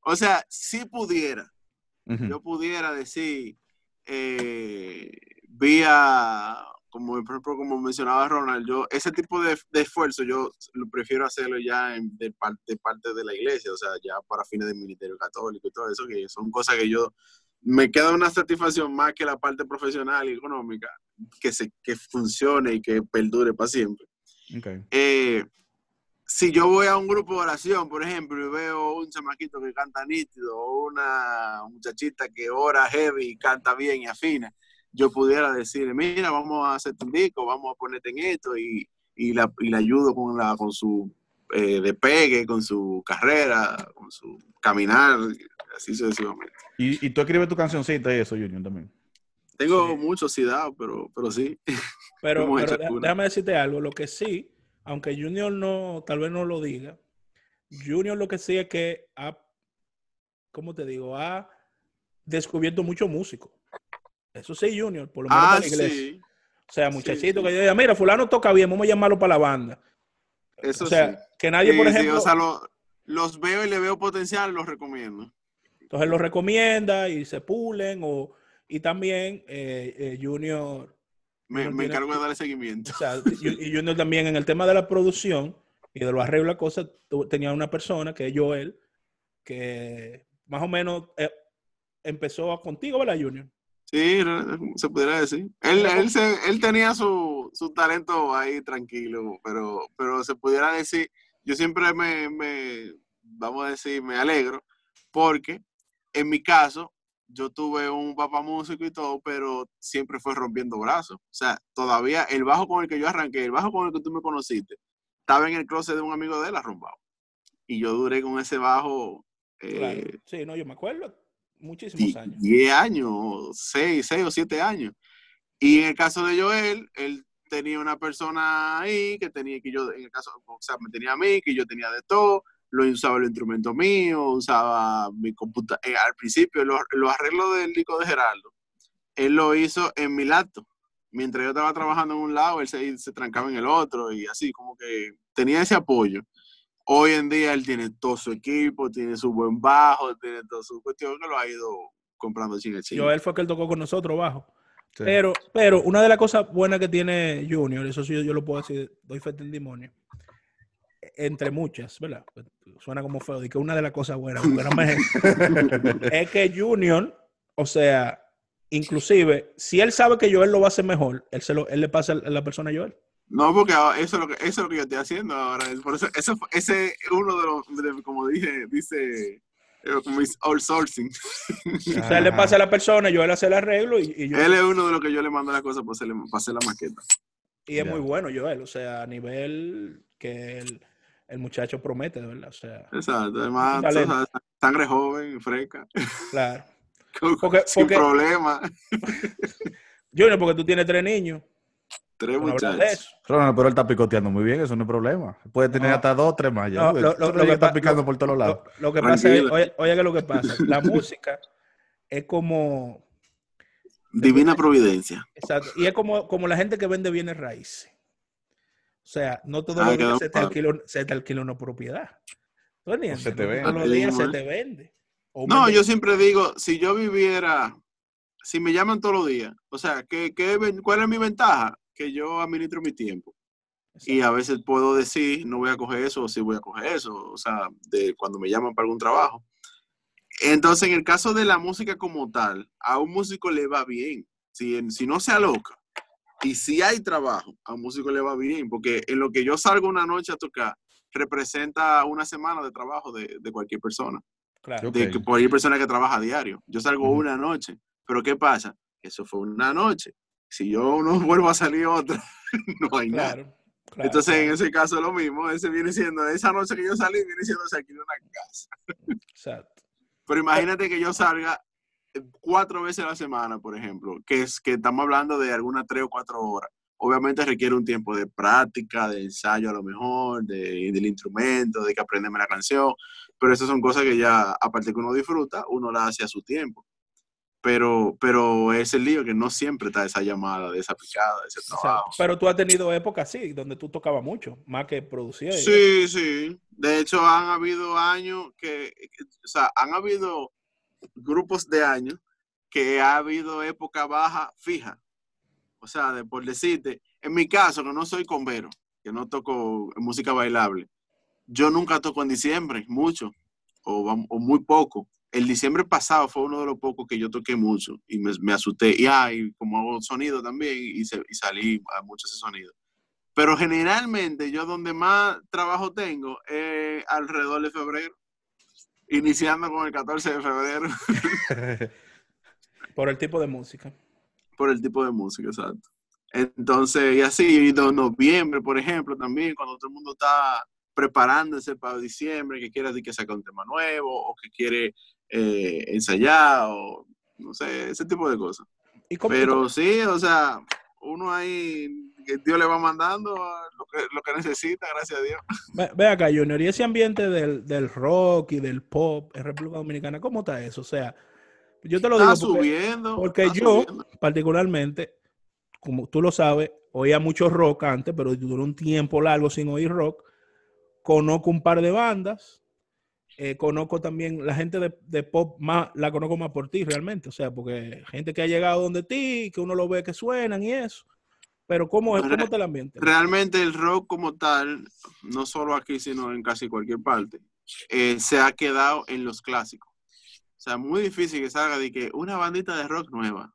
O sea, si pudiera, yo pudiera decir, eh, vía como por ejemplo, como mencionaba Ronald, yo ese tipo de, esfuerzo yo lo prefiero hacerlo ya de, parte, parte de la iglesia, o sea, ya para fines del ministerio católico y todo eso, que son cosas que yo me queda una satisfacción más que la parte profesional y económica, que, se, que funcione y que perdure para siempre. Eh, si yo voy a un grupo de oración, por ejemplo, y veo un chamaquito que canta nítido, o una muchachita que ora heavy y canta bien y afina, yo pudiera decirle, mira, vamos a hacer un disco, vamos a ponerte en esto y, y, la, y la ayudo con, la, con su eh, despegue, con su carrera, con su caminar, así sucesivamente. ¿Y, y tú escribes tu cancioncita y eso, Junior, también? Tengo sí. mucho sidado, pero, pero sí. Pero, pero déjame decirte algo, lo que sí, aunque Junior no, tal vez no lo diga, Junior lo que sí es que ha, ¿cómo te digo? Ha descubierto muchos músicos. Eso sí, Junior, por lo menos ah, la iglesia. O sea, muchachito que diga, mira, fulano toca bien, vamos a llamarlo para la banda. Eso o sea, que nadie, por ejemplo... o sea, lo, los veo y le veo potencial, los recomiendo. Entonces los recomienda y se pulen o... Y también eh, eh, Junior... Me, me tiene- encargo de darle seguimiento. o sea, y y Junior también en el tema de la producción y de los arreglos de cosas, tenía una persona que es Joel, que más o menos eh, empezó contigo, ¿verdad, Junior? Sí, se pudiera decir. Él, él, se- él tenía su, su talento ahí tranquilo, pero, pero se pudiera decir, yo siempre me, me, vamos a decir, me alegro, porque en mi caso, yo tuve un papá músico y todo, pero siempre fue rompiendo brazos. O sea, todavía el bajo con el que yo arranqué, el bajo con el que tú me conociste, estaba en el closet de un amigo de él arrumbado. Y yo duré con ese bajo Claro. eh, Sí, no, yo me acuerdo. Muchísimos años. 10 años, 6, 6 o 7 años. Y en el caso de Joel, él tenía una persona ahí que tenía que yo, en el caso, o sea, me tenía a mí, que yo tenía de todo, lo usaba los instrumentos míos, usaba mi computadora. al principio, los, los arreglos del disco de Geraldo, él lo hizo en mi laptop. Mientras yo estaba trabajando en un lado, él se, se trancaba en el otro y así, como que tenía ese apoyo. Hoy en día él tiene todo su equipo, tiene su buen bajo, tiene toda su cuestión que lo ha ido comprando chingue chingue. Joel fue que él tocó con nosotros bajo. Sí. Pero, pero una de las cosas buenas que tiene Junior, eso sí yo, yo lo puedo decir, doy fe del demonio, entre muchas, ¿verdad? Suena como feo, de que una de las cosas buenas, porque no me- es que Junior, o sea, inclusive, si él sabe que Joel lo va a hacer mejor, él, se lo, él le pasa a la persona a Joel. No, porque eso es lo que, eso es lo que yo estoy haciendo ahora. Por eso, ese es uno de los, de- como dije, dice, eh, como es outsourcing. O sea, él le pasa a la persona, Joel hace el arreglo y, Él es uno de los que yo le mando las cosas para hacer, para hacer la maqueta. y es muy bueno Joel, o sea, a nivel que el, el muchacho promete, de verdad, o sea, Exacto. Además, sangre joven, fresca, claro. con- Porque- sin porque- problema. Junior, porque tú tienes tres niños. Tres muchachos. Ronald, pero él está picoteando muy bien, eso no es problema. Puede tener No. hasta dos o tres más ya. No, lo- lo- lo que está picando lo- por todos lados. Lo, lo que pasa es, oye, oye que lo que pasa, la música es como, Divina providencia. exacto, y es como, como la gente que vende bienes raíces. O sea, no todos Ah, los días se te, alquila, se te alquila una propiedad. ¿Tú entiendes? se te No vende. todos los días se te vende. O No, vende- yo siempre digo, si yo viviera, si me llaman todos los días, o sea, ¿qué, qué, ¿cuál es mi ventaja? Que yo administro mi tiempo. Y a veces puedo decir, no voy a coger eso, o sí voy a coger eso, o sea, de cuando me llaman para algún trabajo. Entonces, en el caso de la música como tal, a un músico le va bien. Si, en- si no se aloca y si hay trabajo, a un músico le va bien, porque en lo que yo salgo una noche a tocar, representa una semana de trabajo de, de cualquier persona Claro. De que cualquier persona que trabaja a diario. Yo salgo una noche, pero ¿qué pasa? Eso fue una noche. Si yo no vuelvo a salir otra, no hay nada. Claro, claro, Entonces, en ese caso, lo mismo. Ese viene siendo, esa noche que yo salí, viene siendo se alquiló una casa. Exacto. Pero imagínate que yo salga eh, cuatro veces a la semana, por ejemplo, que es que estamos hablando de algunas tres o cuatro horas. Obviamente requiere un tiempo de práctica, de ensayo a lo mejor, de, del instrumento, de que aprenderme la canción, pero esas son cosas que ya, aparte que uno disfruta, uno la hace a su tiempo. Pero, pero es el lío que no siempre está esa llamada, de esa picada, de ese trabajo. pero tú has tenido épocas así, donde tú tocabas mucho, más que producías. Sí, sí. De hecho, han habido años que, o sea, han habido grupos de años que ha habido época baja fija. O sea, de, por decirte, en mi caso, que no soy convero, que no toco música bailable, yo nunca toco en diciembre, mucho, o, o muy poco el diciembre pasado fue uno de los pocos que yo toqué mucho y me, asusté. Y, ah, como hago sonido también y, salí a mucho ese sonido. Pero generalmente yo donde más trabajo tengo es alrededor de febrero, iniciando con el 14 de febrero. Por el tipo de música. Por el tipo de música, exacto. Entonces, y así, y de noviembre, por ejemplo, también, cuando todo el mundo está preparándose para diciembre, que quiere decir que saca un tema nuevo o que quiere eh, ensayar o no sé, ese tipo de cosas. Pero sí, o sea, uno ahí, que Dios le va mandando lo que, lo que necesita, gracias a Dios. Ve, acá, Junior, y ese ambiente del, rock y del pop en República Dominicana, ¿cómo está eso? O sea, yo te lo digo porque, subiendo, porque yo, particularmente, como tú lo sabes, oía mucho rock antes, pero duró un tiempo largo sin oír rock. Conozco un par de bandas, eh, conozco también la gente de, pop más, la conozco más por ti realmente, o sea, porque gente que ha llegado donde ti, que uno lo ve que suenan y eso. Pero ¿cómo, es, cómo está el ambiente? Realmente el rock como tal, no solo aquí, sino en casi cualquier parte, eh, se ha quedado en los clásicos. O sea, muy difícil que salga de que una bandita de rock nueva.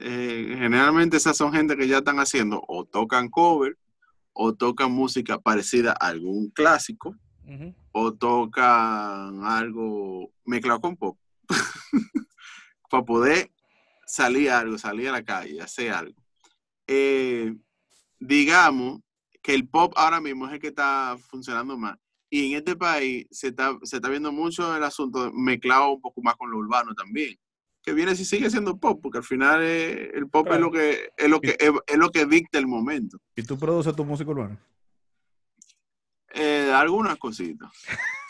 Eh, generalmente esas son gente que ya están haciendo o tocan cover o tocan música parecida a algún clásico o tocan algo mezclado con pop para poder salir algo, salir a la calle, hacer algo. Eh, digamos que el pop ahora mismo es el que está funcionando más. Y en este país se está, se está viendo mucho el asunto mezclado un poco más con lo urbano también. Que viene si sigue siendo pop, porque al final el pop es lo que es lo que es, lo que dicta el momento. ¿Y tú produces tu música urbana? Eh, algunas cositas.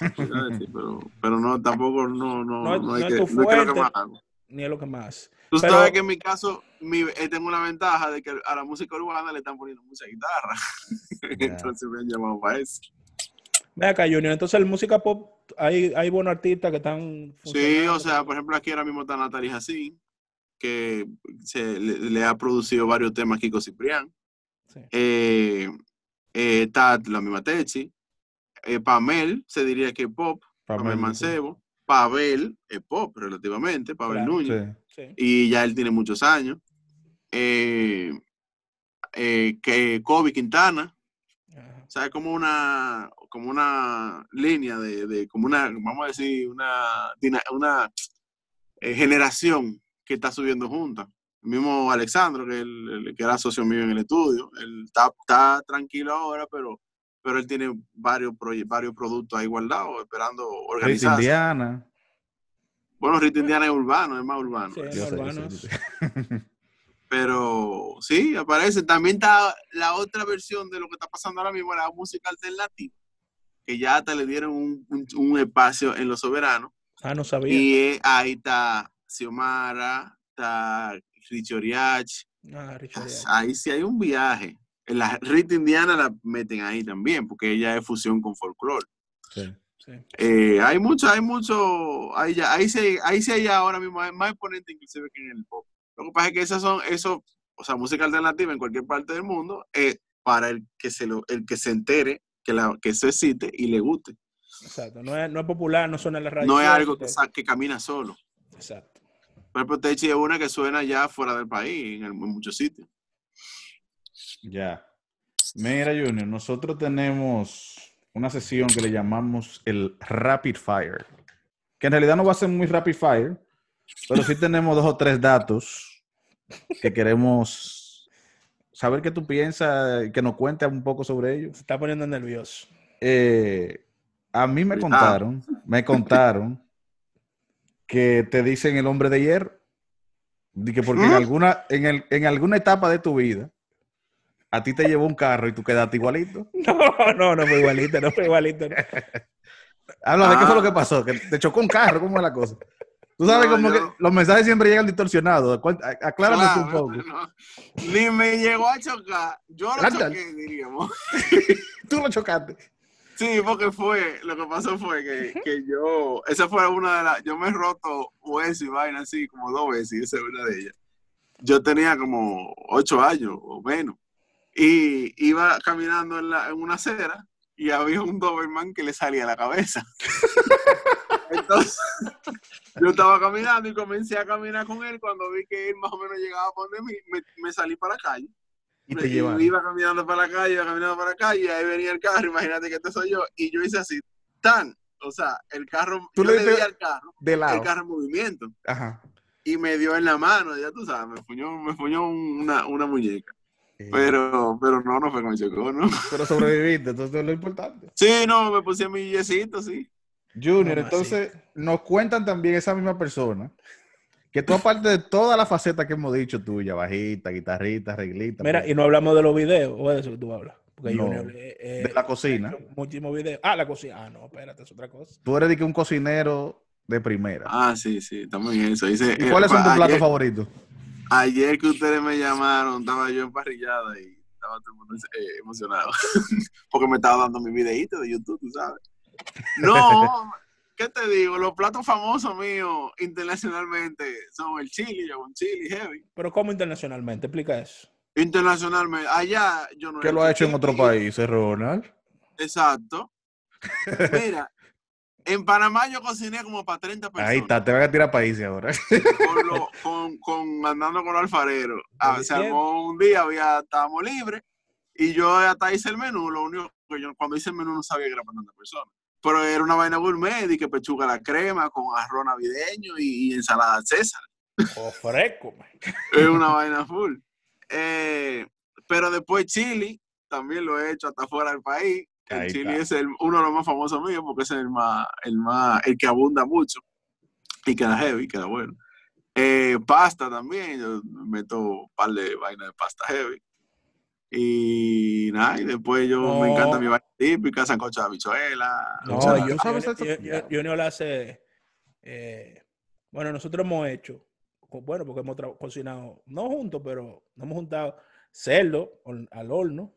pero, pero no, tampoco, no, no, no, hay que, no que más Ni es lo que más. Tú sabes que en mi caso, mi, eh, tengo una ventaja de que a la música urbana le están poniendo mucha guitarra. Entonces me han llamado para eso. Ve acá, Junior. Entonces, el música pop, hay, hay buenos artistas que están. Sí, o sea, por ejemplo, aquí ahora mismo está Natalie Jacín, que se, le, ha producido varios temas Kiko Ciprián. Sí. Eh, eh, está la misma Techi, eh, Pamel se diría que pop, Pamel, Mancebo, Pavel es pop relativamente, Pavel Núñez, y ya él tiene muchos años. Eh, eh, que Kobe Quintana, o sea, es como una, como una línea de, como una, vamos a decir, una, una generación que está subiendo juntas. El mismo Alexandro, que, el, que era socio mío en el estudio, él está, está tranquilo ahora, pero pero él tiene varios, varios productos ahí guardados, esperando organizarse. Rita Indiana. Bueno, Rita Indiana es urbano, es más urbano. pero sí, aparece. También está la otra versión de lo que está pasando ahora mismo, la música alternativa, que ya hasta le dieron un, espacio en Los Soberanos. Ah, no sabía. Y ahí está Xiomara, está Richard Oriach. Ah, Ahí sí hay un viaje la Rita Indiana la meten ahí también, porque ella es fusión con folclore. Sí, sí. Eh, hay mucho, hay mucho, ahí, ya, ahí, sí, ahí sí hay ahora mismo hay más exponentes inclusive que en el pop. Lo que pasa es que esas son, eso, o sea, música alternativa en cualquier parte del mundo, es para el que se lo, el que se entere que, la, que eso existe y le guste. Exacto, no es, no es popular, no suena en la radio. No es algo que, que camina solo. Exacto. Por ejemplo, Techi es una que suena ya fuera del país, en, en muchos sitios. Ya. Mira, Junior, nosotros tenemos una sesión que le llamamos el Rapid Fire, que en realidad no va a ser muy Rapid Fire, pero sí tenemos dos o tres datos que queremos saber qué tú piensas y que nos cuentes un poco sobre ellos. Se está poniendo nervioso. Eh, a mí me contaron, me contaron que te dicen el hombre de hierro. Que porque en ¿Mm? alguna, en, el, en alguna etapa de tu vida a ti te llevó un carro y tú quedaste igualito. No, no, no fue igualito, no fue igualito. Habla de qué fue lo que ah. pasó, que te chocó un carro, ¿cómo es la cosa? Tú sabes como que los mensajes siempre llegan distorsionados. Aclárame un poco. Ni me llegó a chocar. Yo lo choqué, diríamos. Tú lo chocaste. Sí, porque fue, lo que pasó fue que, que, yo, esa fue una de las, yo me he roto hueso y vaina así como dos veces y esa es una de ellas. Yo tenía como ocho años o menos y iba caminando en, la, en una acera y había un Doberman que le salía a la cabeza. Entonces, yo estaba caminando y comencé a caminar con él. Cuando vi que él más o menos llegaba a poner mí, me, salí para la calle. Y te llevaba. Iba caminando para la calle, iba caminando para la calle, y ahí venía el carro, imagínate que este soy yo. Y yo hice así, tan, o sea, el carro, ¿Tú le, di al carro, de lado. el carro en movimiento. Ajá. Y me dio en la mano, ya tú sabes, me fuñó, me fuñó una, una muñeca. Pero, pero no, no fue con chocó, ¿no? Pero sobreviviste, entonces es lo importante. Sí, no, me puse mi yesito, sí. Junior, entonces nos cuentan también esa misma persona que tú aparte de todas las facetas que hemos dicho tuya, bajita, guitarrita, arreglita. Mira, pues y no hablamos de los videos, o de eso que tú hablas. Porque Junior, eh, de la cocina. Muchísimos videos. Ah, la cocina. Ah, no, espérate, es otra cosa. Tú eres de que un cocinero de primera. Ah, sí, sí, estamos en eso. Dice, ¿Y cuáles son tus platos favoritos? Ayer que ustedes me llamaron, estaba yo emparrillada y estaba todo eh, emocionado. Porque me estaba dando mi videíto de YouTube, tú sabes. No, ¿qué te digo? Los platos famosos míos internacionalmente son el chili, yo con chili heavy. Pero ¿cómo internacionalmente? Explica eso. Internacionalmente, allá yo no ¿Qué lo ha hecho en otro país, Ronald? Exacto. Mira, en Panamá yo cociné como para 30 personas. Ahí está, te van a tirar países ahora. Con, con, andando con alfarero. Ah, se armó un día, había, estábamos libres y yo hasta hice el menú. Lo único que yo cuando hice el menú no sabía que era para tantas personas. Pero era una vaina gourmet y que pechuga la crema con arroz navideño y, ensalada César. Oh, fresco. es una vaina full. Eh, pero después chili, también lo he hecho hasta fuera del país. El chili es uno de los más famosos míos porque es el más, el más, el que abunda mucho y queda heavy, queda bueno. Eh, pasta también, yo meto un par de vainas de pasta heavy. Y nada, y después yo me encanta mi vaina típica, sancocho de habichuela. No, yo, yo, yo, no le hace. Eh, bueno, nosotros hemos hecho, bueno, porque hemos cocinado, no juntos, pero nos hemos juntado cerdo al horno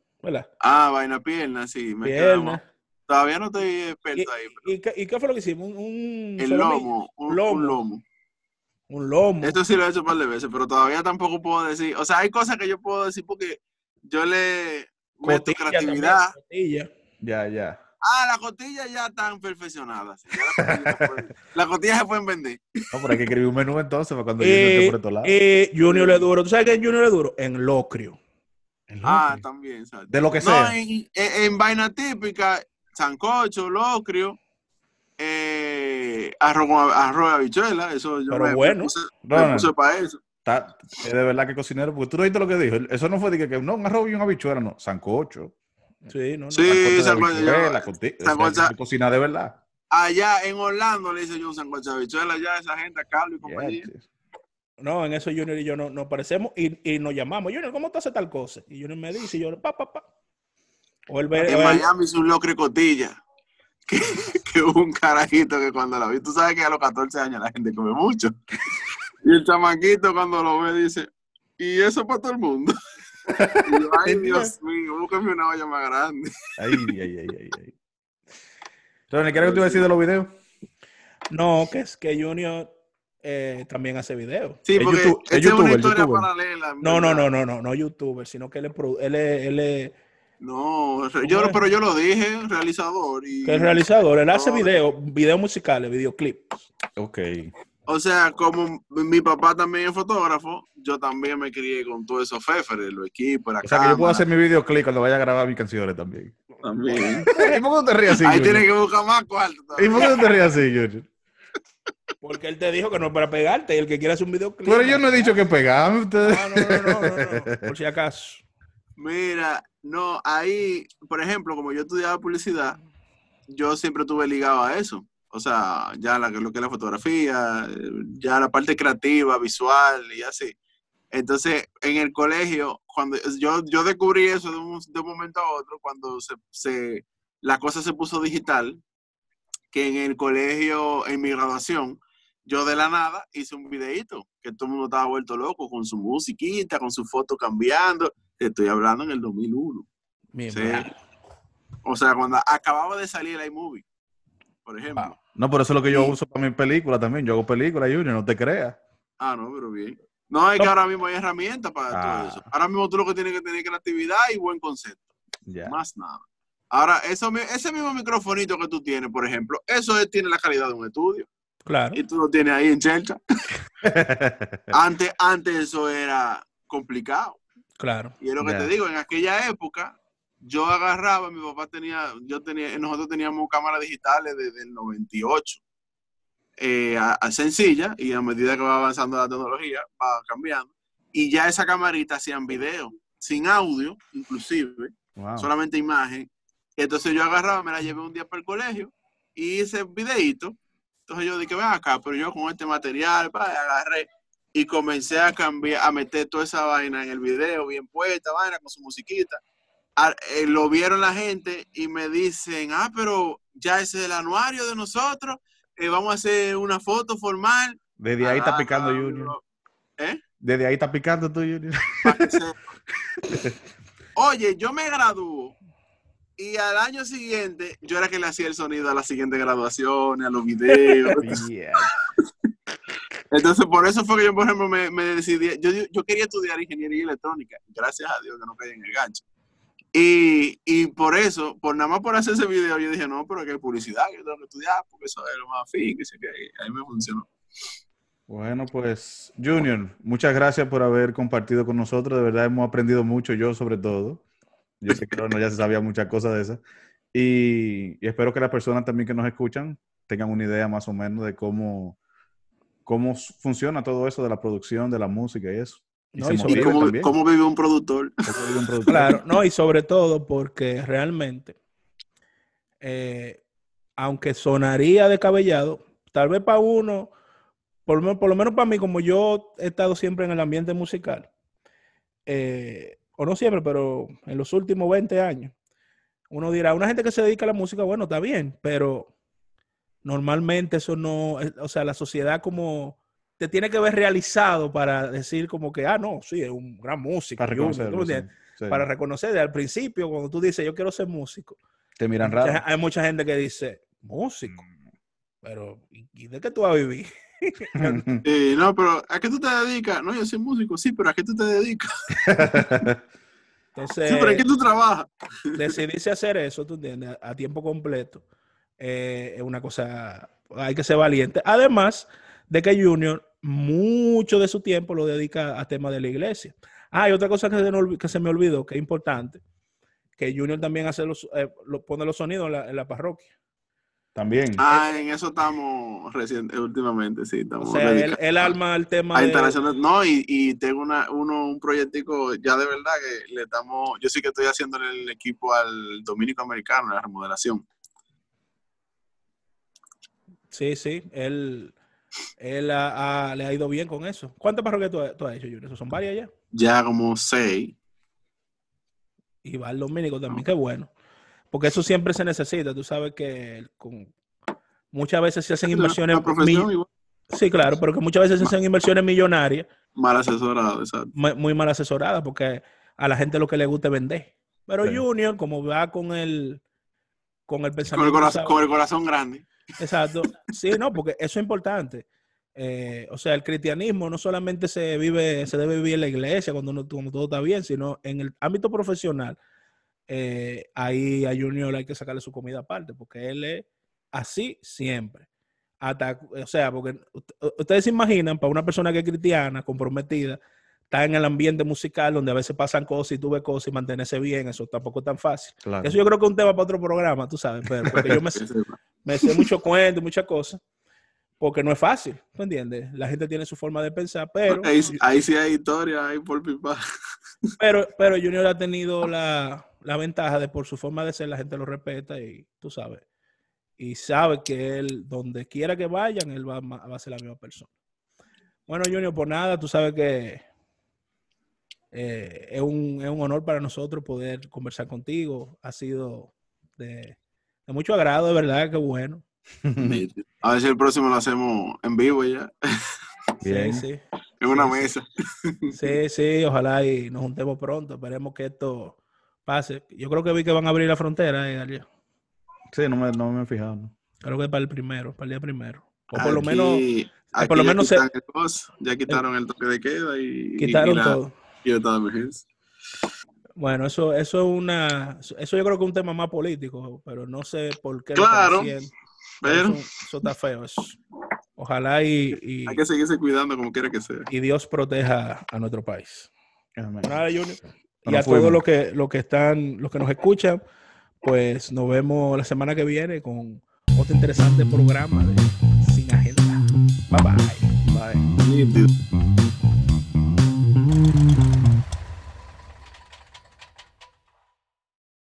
Ah, vaina pierna, sí. Me pierna. Todavía no estoy experto ahí. ¿Y, qué, fue lo que hicimos? Un, el lomo un, lomo. un, lomo. Esto sí lo he hecho un par de veces, pero todavía tampoco puedo decir. O sea, hay cosas que yo puedo decir porque yo le meto creatividad. ya, ya. Ah, las costillas ya están perfeccionadas. las costillas se pueden vender. No, pero hay que escribir un menú entonces para cuando eh, por estos lados. Eh, Junior le duro. ¿Tú sabes qué es Junior le duro? En locrio. Ah, también. De lo que sea. En, vaina típica, sancocho, locrio, eh, arroz, arroz de habichuela, eso yo Pero bueno. puse, para eso. Está, de verdad que cocinero, porque tú no viste lo que dijo. Eso no fue de que, no, un arroz y una habichuela, no, sancocho. Sí, no, no. Sí, sancocho. sancocho. Cocina de verdad. Allá en Orlando le hice yo un sancocho de habichuela, ya esa gente, Carlos y compañía. No, en eso Junior y yo nos parecemos y, y, nos llamamos. Junior, ¿cómo te hace tal cosa? Y Junior me dice, y yo, pa, pa, pa. O el, en Miami es un locre cotilla. Que, que hubo un carajito que cuando la vi, tú sabes que a los 14 años la gente come mucho. Y el chamaquito cuando lo ve dice, y eso para todo el mundo. Y yo, ay, Dios mío, búscame una olla más grande. Ay, ay, ay, ay, ay. Ronnie, ¿qué era que te iba a decir de los videos? No, que es que Junior eh, también hace videos. Sí, porque YouTube, es, YouTuber, una historia paralela. No, no, no, no, no, no youtuber, sino que él es, él es, él es no, yo, pero yo lo dije, realizador. Y... Que realizador, él hace videos, videos musicales, videoclips. Ok. O sea, como mi papá también es fotógrafo, yo también me crié con todos esos feferes, los equipos, la O sea, que yo puedo hacer mi videoclip cuando vaya a grabar mis canciones también. También. ¿Y por qué no te rías así? Ahí tienes que buscar más cuarto. ¿Y por qué no te rías así, George? Porque él te dijo que no es para pegarte y el que quiera hacer un videoclip. Pero yo no he dicho que pegarme ustedes. Ah, no, no, no, no, por si acaso. Mira, no, ahí, por ejemplo, como yo estudiaba publicidad, yo siempre estuve ligado a eso. O sea, ya la, lo que es la fotografía, ya la parte creativa, visual y así. Entonces, en el colegio, cuando yo, yo descubrí eso de un, de un momento a otro, cuando se, se, la cosa se puso digital, que en el colegio, en mi graduación, yo de la nada hice un videito que todo el mundo estaba vuelto loco con su musiquita, con su foto cambiando. Estoy hablando en el 2001. O sea, cuando acababa de salir el iMovie, por ejemplo. No, pero eso es lo que yo uso para mi película también. Yo hago películas, Junior, no te creas. Ah, no, pero bien. No, es que ahora mismo hay herramientas para todo ah. eso. Ahora mismo tú lo que tienes que tener creatividad y buen concepto. Más nada. Ahora, eso, ese mismo microfonito que tú tienes, por ejemplo, eso tiene la calidad de un estudio. Claro. Y tú lo tienes ahí en Chelcha. antes, antes eso era complicado. Claro. Y es lo que te digo, en aquella época, yo agarraba, mi papá tenía, yo tenía, nosotros teníamos cámaras digitales desde el 98. Eh, a, sencilla, y a medida que va avanzando la tecnología, va cambiando. Y ya esa camarita hacían video, sin audio, inclusive, solamente imagen. Entonces yo agarraba, me la llevé un día para el colegio y hice videito. Entonces yo dije, ven acá, pero yo con este material, pa, agarré y comencé a cambiar, a meter toda esa vaina en el video, bien puesta, vaina con su musiquita. Eh, lo vieron la gente y me dicen, ah, pero ya ese es el anuario de nosotros, eh, vamos a hacer una foto formal. Desde ahí está picando Junior. ¿Eh? Desde ahí está picando tú, Junior. Oye, yo me graduó y al año siguiente, yo era que le hacía el sonido a la siguiente graduación, a los videos. Entonces, por eso fue que yo, por ejemplo, me, decidí. Yo, quería estudiar ingeniería electrónica. Gracias a Dios que no caí en el gancho. Y, por eso, por nada más por hacer ese video, yo dije, no, pero que hay publicidad, que yo tengo que estudiar, porque eso es lo más fin, que, que ahí me funcionó. Bueno, pues, Junior, muchas gracias por haber compartido con nosotros. De verdad, hemos aprendido mucho, yo sobre todo. Yo sé que no, ya se sabía muchas cosas de esas. Y, espero que las personas también que nos escuchan tengan una idea más o menos de cómo, cómo funciona todo eso de la producción, de la música y eso. Y, cómo, vive un productor. Claro, no, y sobre todo porque realmente, eh, aunque sonaría descabellado, tal vez para uno, por, por, lo menos para mí, como yo he estado siempre en el ambiente musical, eh, o no siempre, pero en los últimos 20 años, uno dirá, una gente que se dedica a la música, bueno, está bien, pero normalmente eso no, o sea, la sociedad como te tiene que ver realizado para decir como que, ah, no, sí, es un gran músico. Para reconocer. Para reconocer, al principio, cuando tú dices, yo quiero ser músico. Te miran raro. Hay mucha gente que dice, músico. Mm. Pero, ¿y de qué tú vas a vivir? Eh, no, pero ¿a qué tú te dedicas? No, yo soy músico, sí, pero ¿a qué tú te dedicas? Entonces, sí, pero ¿a qué tú trabajas? Decidirse hacer eso, tú entiendes, a tiempo completo, eh, es una cosa, hay que ser valiente. Además de que Junior mucho de su tiempo lo dedica a temas de la iglesia. Ah, y otra cosa que se, que se me olvidó, que es importante, que Junior también hace los, eh, pone los sonidos en la parroquia. También. Ah, en eso estamos reciente, últimamente, sí. Estamos o sea, el, alma al tema. de... No, y, y, tengo una, uno, un proyectico ya de verdad que le estamos. Yo sí que estoy haciendo el equipo al Dominico Americano, la remodelación. Sí, sí, él, él le ha ido bien con eso. ¿Cuántas parroquias tú, has hecho, Junior? ¿Son varias ya? Ya como seis. Y va al Dominico también, qué bueno. Porque eso siempre se necesita. Tú sabes que con, muchas veces se hacen inversiones. Sí, claro, pero que muchas veces se hacen inversiones millonarias. Mal asesoradas, exacto. Muy, mal asesoradas, porque a la gente lo que le gusta es vender. Pero Junior, como va con el, con el pensamiento. Con el corazón, grande. Exacto. Sí, no, porque eso es importante. Eh, o sea, el cristianismo no solamente se vive, se debe vivir en la iglesia cuando, uno, cuando todo está bien, sino en el ámbito profesional eh, ahí a Junior hay que sacarle su comida aparte, porque él es así siempre. Hasta, o sea, porque ustedes se imaginan, para una persona que es cristiana, comprometida, está en el ambiente musical donde a veces pasan cosas y tú ves cosas y mantenerse bien, eso tampoco es tan fácil. Eso yo creo que es un tema para otro programa, tú sabes, pero porque yo me, me sé mucho cuento, muchas cosas, porque no es fácil, ¿tú entiendes? La gente tiene su forma de pensar, pero... Ahí, sí hay historia, hay por pipa. Pero, pero Junior ha tenido la, la ventaja de por su forma de ser, la gente lo respeta y tú sabes. Y sabe que él, donde quiera que vayan, él va, va a ser la misma persona. Bueno, Junior, por nada, tú sabes que eh, es, un, es, un, honor para nosotros poder conversar contigo. Ha sido de, de mucho agrado, de verdad, qué bueno. A ver si el próximo lo hacemos en vivo ya. Sí, sí. En una mesa. Sí, sí, ojalá y nos juntemos pronto. Esperemos que esto pase. Yo creo que vi que van a abrir la frontera, eh, Sí, no me, no me he fijado. ¿no? Creo que para el primero, para el día primero. O por lo menos. por lo menos ya quitaron el, toque de queda y. Quitaron todo. Y de emergencia. Bueno, eso, eso es una. Eso yo creo que es un tema más político, pero no sé por qué. Claro. pero... Eso, está feo. Ojalá y, Hay que seguirse cuidando como quiera que sea. Y Dios proteja a nuestro país y a todos los que, los que están, los que nos escuchan, pues nos vemos la semana que viene con otro interesante programa de Sin Agenda. Bye bye. Bye.